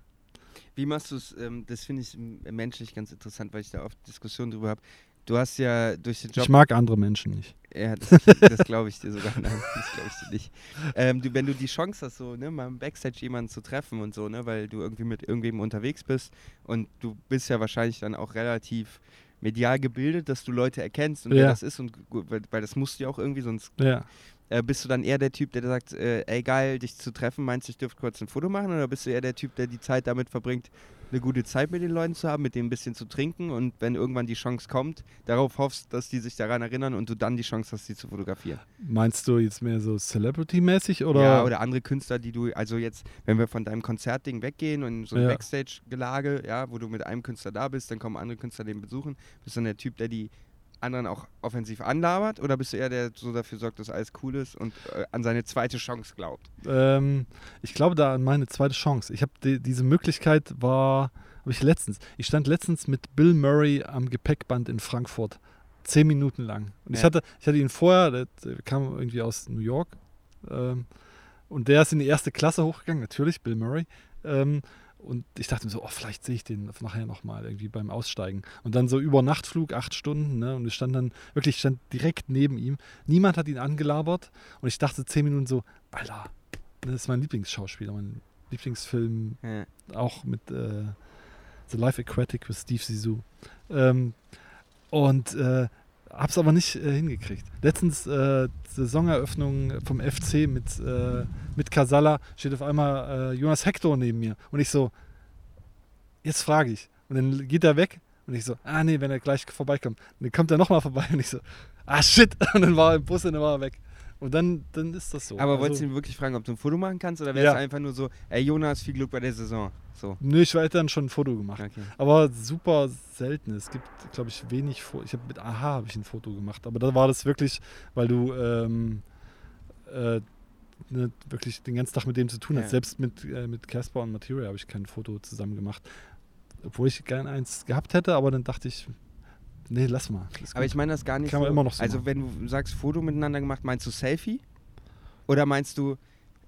Wie machst du es? Ähm, das finde ich menschlich ganz interessant, weil ich da oft Diskussionen drüber habe. Du hast ja durch den Job. Ich mag andere Menschen nicht. Ja, das, das glaube ich dir sogar. Nein, das glaube ich dir nicht. Ähm, du, wenn du die Chance hast, so, ne, mal im Backstage jemanden zu treffen und so, ne, weil du irgendwie mit irgendwem unterwegs bist und du bist ja wahrscheinlich dann auch relativ medial gebildet, dass du Leute erkennst und wer Ja. das ist und weil, weil das musst du ja auch irgendwie, sonst Ja. Äh, bist du dann eher der Typ, der sagt, äh, ey geil, dich zu treffen, meinst du, ich dürfte kurz ein Foto machen oder bist du eher der Typ, der die Zeit damit verbringt, eine gute Zeit mit den Leuten zu haben, mit denen ein bisschen zu trinken und wenn irgendwann die Chance kommt, darauf hoffst, dass die sich daran erinnern und du dann die Chance hast, sie zu fotografieren. Meinst du jetzt mehr so Celebrity-mäßig oder? ja, oder andere Künstler, die du, also jetzt, wenn wir von deinem Konzertding weggehen und so ein Ja. Backstage-Gelage, ja, wo du mit einem Künstler da bist, dann kommen andere Künstler den besuchen, bist du dann der Typ, der die anderen auch offensiv anlabert oder bist du eher der, der so dafür sorgt, dass alles cool ist und äh, an seine zweite Chance glaubt? Ähm, ich glaube da an meine zweite Chance. Ich habe die, diese Möglichkeit war, habe ich letztens. Ich stand letztens mit Bill Murray am Gepäckband in Frankfurt. Zehn Minuten lang. Und ich, Ja. hatte, ich hatte ihn vorher, der, der kam irgendwie aus New York. Ähm, und der ist in die erste Klasse hochgegangen, natürlich, Bill Murray. Ähm, und ich dachte mir so, oh, vielleicht sehe ich den nachher nochmal irgendwie beim Aussteigen. Und dann so über Nachtflug, acht Stunden, ne? Und ich stand dann, wirklich, ich stand direkt neben ihm. Niemand hat ihn angelabert. Und ich dachte zehn Minuten so, Alter, das ist mein Lieblingsschauspieler, mein Lieblingsfilm, Ja. auch mit äh, The Life Aquatic with Steve Zissou. Ähm, und äh, hab's aber nicht äh, hingekriegt. Letztens äh, Saisoneröffnung vom FC mit, äh, mit Casalla steht auf einmal äh, Jonas Hector neben mir. Und ich so, jetzt frage ich. Und dann geht er weg und ich so, ah nee, wenn er gleich vorbeikommt. Und dann kommt er nochmal vorbei und ich so, ah shit. [laughs] Und dann war er im Bus und dann war er weg. Und dann, dann ist das so. Aber Also- wolltest du ihn wirklich fragen, ob du ein Foto machen kannst oder wäre Ja. es einfach nur so, ey Jonas, viel Glück bei der Saison? So. Nö, ich hätte dann schon ein Foto gemacht. Okay. Aber super selten. Es gibt, glaube ich, wenig Fotos. Ich habe mit Aha habe ich ein Foto gemacht, aber da war das wirklich, weil du ähm, äh, ne, wirklich den ganzen Tag mit dem zu tun hast. Ja. Selbst mit äh, mit Casper und Material habe ich kein Foto zusammen gemacht, obwohl ich gern eins gehabt hätte, aber dann dachte ich, nee, lass mal. Aber ich meine das gar nicht Kann so. man immer noch so Also machen. wenn du sagst Foto miteinander gemacht, meinst du Selfie? Oder meinst du,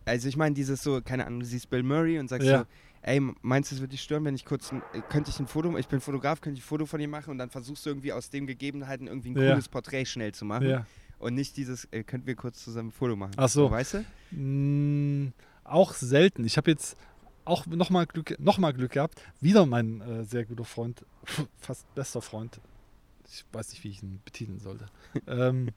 also ich meine dieses so, keine Ahnung, du siehst Bill Murray und sagst Ja. so, ey, meinst du, es würde dich stören, wenn ich kurz, ein, äh, könnte ich ein Foto, ich bin Fotograf, könnte ich ein Foto von dir machen und dann versuchst du irgendwie aus den Gegebenheiten irgendwie ein Ja. cooles Porträt schnell zu machen ja. und nicht dieses, äh, könnten wir kurz zusammen ein Foto machen. Ach so. Weißt du? Mm, auch selten. Ich habe jetzt auch nochmal Glück, noch mal Glück gehabt. Wieder mein äh, sehr guter Freund, [laughs] fast bester Freund. Ich weiß nicht, wie ich ihn betiteln sollte. [laughs] ähm,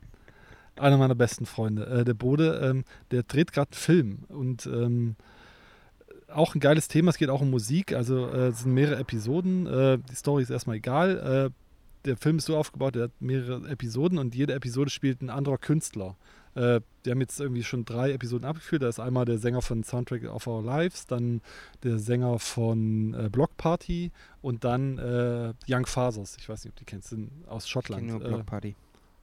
einer meiner besten Freunde, äh, der Bode, ähm, der dreht gerade Film und ähm, auch ein geiles Thema. Es geht auch um Musik. Also äh, es sind mehrere Episoden. Äh, die Story ist erstmal egal. Äh, der Film ist so aufgebaut, der hat mehrere Episoden und jede Episode spielt ein anderer Künstler. Äh, die haben jetzt irgendwie schon drei Episoden abgeführt. Da ist einmal der Sänger von Soundtrack of Our Lives, dann der Sänger von äh, Block Party und dann äh, Young Fathers. Ich weiß nicht, ob die kennst, sind aus Schottland. Ich kenne nur Äh, Block Party.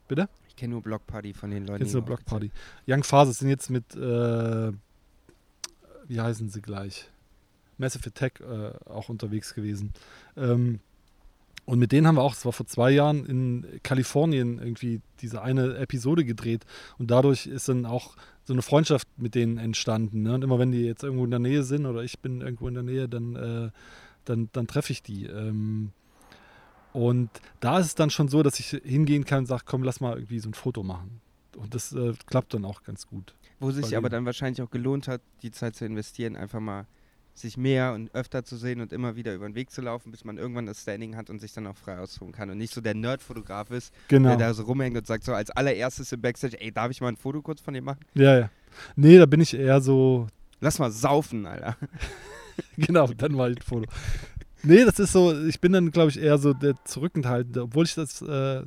bitte? Ich kenne nur Block Party von den Leuten. Kennst du Block Party? Young Fathers sind jetzt mit, äh, wie heißen sie gleich? Massive Attack äh, auch unterwegs gewesen. Ähm, und mit denen haben wir auch, das war vor zwei Jahren in Kalifornien irgendwie diese eine Episode gedreht. Und dadurch ist dann auch so eine Freundschaft mit denen entstanden. Ne? Und immer wenn die jetzt irgendwo in der Nähe sind oder ich bin irgendwo in der Nähe, dann, äh, dann, dann treffe ich die. Ähm, und da ist es dann schon so, dass ich hingehen kann und sage, komm, lass mal irgendwie so ein Foto machen. Und das äh, klappt dann auch ganz gut. Wo sich aber dann wahrscheinlich auch gelohnt hat, die Zeit zu investieren, einfach mal sich mehr und öfter zu sehen und immer wieder über den Weg zu laufen, bis man irgendwann das Standing hat und sich dann auch frei ausruhen kann und nicht so der Nerd-Fotograf ist, Genau. der da so rumhängt und sagt so als allererstes im Backstage, ey, darf ich mal ein Foto kurz von dir machen? Ja, ja. Nee, da bin ich eher so, Lass mal saufen, Alter. [laughs] genau, dann mal ein Foto. Nee, das ist so, ich bin dann, glaube ich, eher so der Zurückenthaltende, obwohl ich das äh,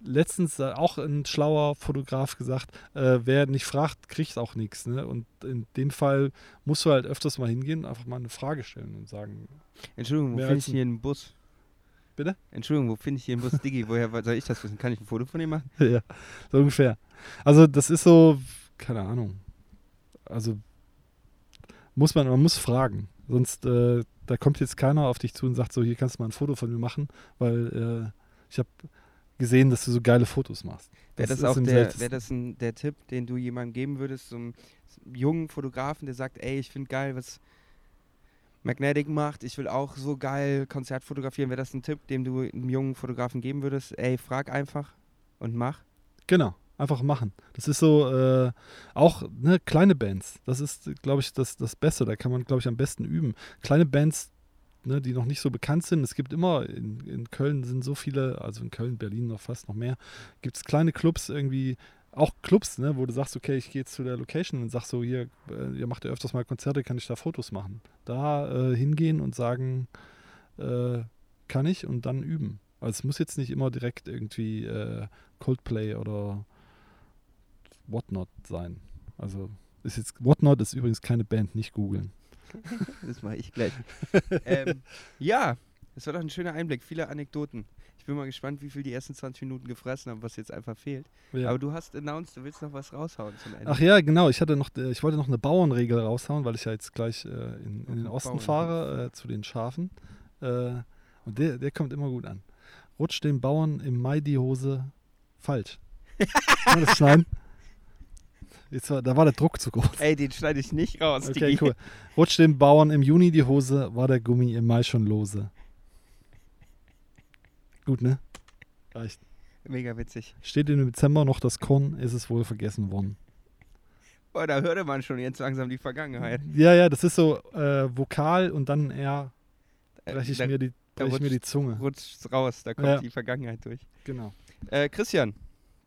letztens äh, auch ein schlauer Fotograf gesagt, äh, wer nicht fragt, kriegt auch nichts. Ne? Und in dem Fall musst du halt öfters mal hingehen einfach mal eine Frage stellen und sagen, Entschuldigung, wo finde ich hier einen Bus? Bitte? Entschuldigung, wo finde ich hier einen Bus? Diggi, woher soll ich das wissen? Kann ich ein Foto von dir machen? [laughs] ja, so ungefähr. Also das ist so, keine Ahnung. Also muss man, man muss fragen. Sonst, äh, da kommt jetzt keiner auf dich zu und sagt so, hier kannst du mal ein Foto von mir machen, weil äh, ich habe gesehen, dass du so geile Fotos machst. Wäre das, ist auch der, wär das ein, der Tipp, den du jemandem geben würdest, so einem jungen Fotografen, der sagt, ey, ich finde geil, was Magnetic macht, ich will auch so geil Konzert fotografieren. Wäre das ein Tipp, den du einem jungen Fotografen geben würdest? Ey, frag einfach und mach. Genau, einfach machen. Das ist so, äh, auch ne, kleine Bands. Das ist, glaube ich, das, das Beste. Da kann man, glaube ich, am besten üben. Kleine Bands, ne, die noch nicht so bekannt sind. Es gibt immer, in, in Köln sind so viele, also in Köln, Berlin noch fast noch mehr, gibt es kleine Clubs irgendwie, auch Clubs, ne, wo du sagst, okay, ich gehe jetzt zu der Location und sag so, hier, äh, ihr macht ja öfters mal Konzerte, kann ich da Fotos machen? Da äh, hingehen und sagen, äh, kann ich und dann üben. Also es muss jetzt nicht immer direkt irgendwie äh, Coldplay oder Whatnot sein. Also ist jetzt Whatnot ist übrigens keine Band, nicht googeln. [laughs] Das mache ich gleich. [laughs] ähm, ja, das war doch ein schöner Einblick. Viele Anekdoten. Ich bin mal gespannt, wie viel die ersten 20 Minuten gefressen haben, was jetzt einfach fehlt. Ja. Aber du hast announced, du willst noch was raushauen zum Ende. Ach ja, genau. Ich hatte noch, äh, ich wollte noch eine Bauernregel raushauen, weil ich ja jetzt gleich äh, in, in den Osten Bauern. fahre äh, zu den Schafen. Äh, und der, der kommt immer gut an. Rutscht dem Bauern im Mai die Hose falsch. [laughs] Kann man das schneiden? Jetzt war, da war der Druck zu groß. Ey, den schneide ich nicht raus. Okay, Digi. cool. Rutscht dem Bauern im Juni die Hose, war der Gummi im Mai schon lose. Gut, ne? Reicht. Mega witzig. Steht im Dezember noch das Korn, ist es wohl vergessen worden. Boah, da hörte man schon jetzt langsam die Vergangenheit. Ja, ja, das ist so äh, Vokal und dann eher breche ich, da mir, die, brech ich mir die rutscht- Zunge. rutscht's raus, da kommt Ja. die Vergangenheit durch. Genau. Äh, Christian,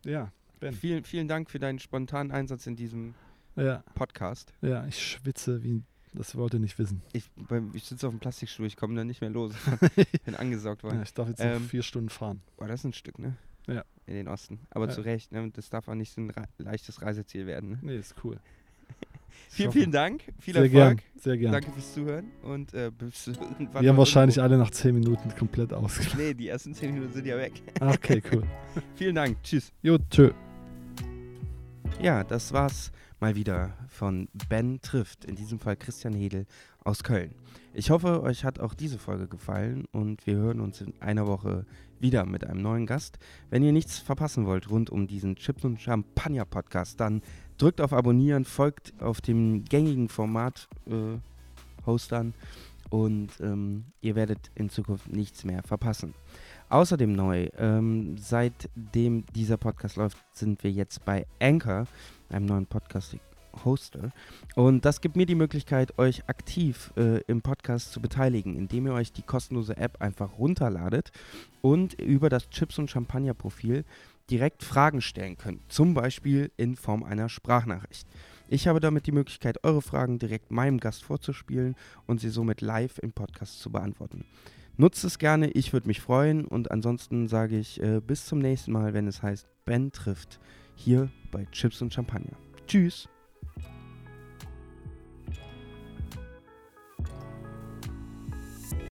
Ja, Ben. vielen, vielen Dank für deinen spontanen Einsatz in diesem Ja, Podcast. ja, ich schwitze wie. Das wollt ihr nicht wissen. Ich, ich sitze auf dem Plastikstuhl, ich komme da nicht mehr los. Ich [laughs] bin angesaugt worden. Ja, ich darf jetzt Ähm, noch vier Stunden fahren. Boah, das ist ein Stück, ne? Ja. In den Osten. Aber Ja. zu Recht, ne? Das darf auch nicht so ein rei- leichtes Reiseziel werden. Ne? Nee, ist cool. [laughs] Vielen, vielen Dank. Viel Sehr Erfolg. gern, sehr gern. Danke fürs Zuhören und äh, bis [laughs] irgendwann. Wir haben wahrscheinlich irgendwo. alle nach zehn Minuten komplett ausgelacht. Nee, die ersten 10 Minuten sind ja weg. Okay, cool. Vielen Dank. Tschüss. Jo, tschö. Ja, das war's mal wieder von Ben trifft. In diesem Fall Christian Hedel aus Köln. Ich hoffe, euch hat auch diese Folge gefallen und wir hören uns in einer Woche wieder mit einem neuen Gast. Wenn ihr nichts verpassen wollt rund um diesen Chips und Champagner Podcast, dann drückt auf Abonnieren, folgt auf dem gängigen Format äh, Hostern und ähm, ihr werdet in Zukunft nichts mehr verpassen. Außerdem neu, ähm, seitdem dieser Podcast läuft, sind wir jetzt bei Anchor, einem neuen Podcast-Hoster. Und das gibt mir die Möglichkeit, euch aktiv äh, im Podcast zu beteiligen, indem ihr euch die kostenlose App einfach runterladet und über das Chips und Champagner-Profil direkt Fragen stellen könnt. Zum Beispiel in Form einer Sprachnachricht. Ich habe damit die Möglichkeit, eure Fragen direkt meinem Gast vorzuspielen und sie somit live im Podcast zu beantworten. Nutzt es gerne, ich würde mich freuen und ansonsten sage ich äh, bis zum nächsten Mal, wenn es heißt Ben trifft, hier bei Chips und Champagner. Tschüss!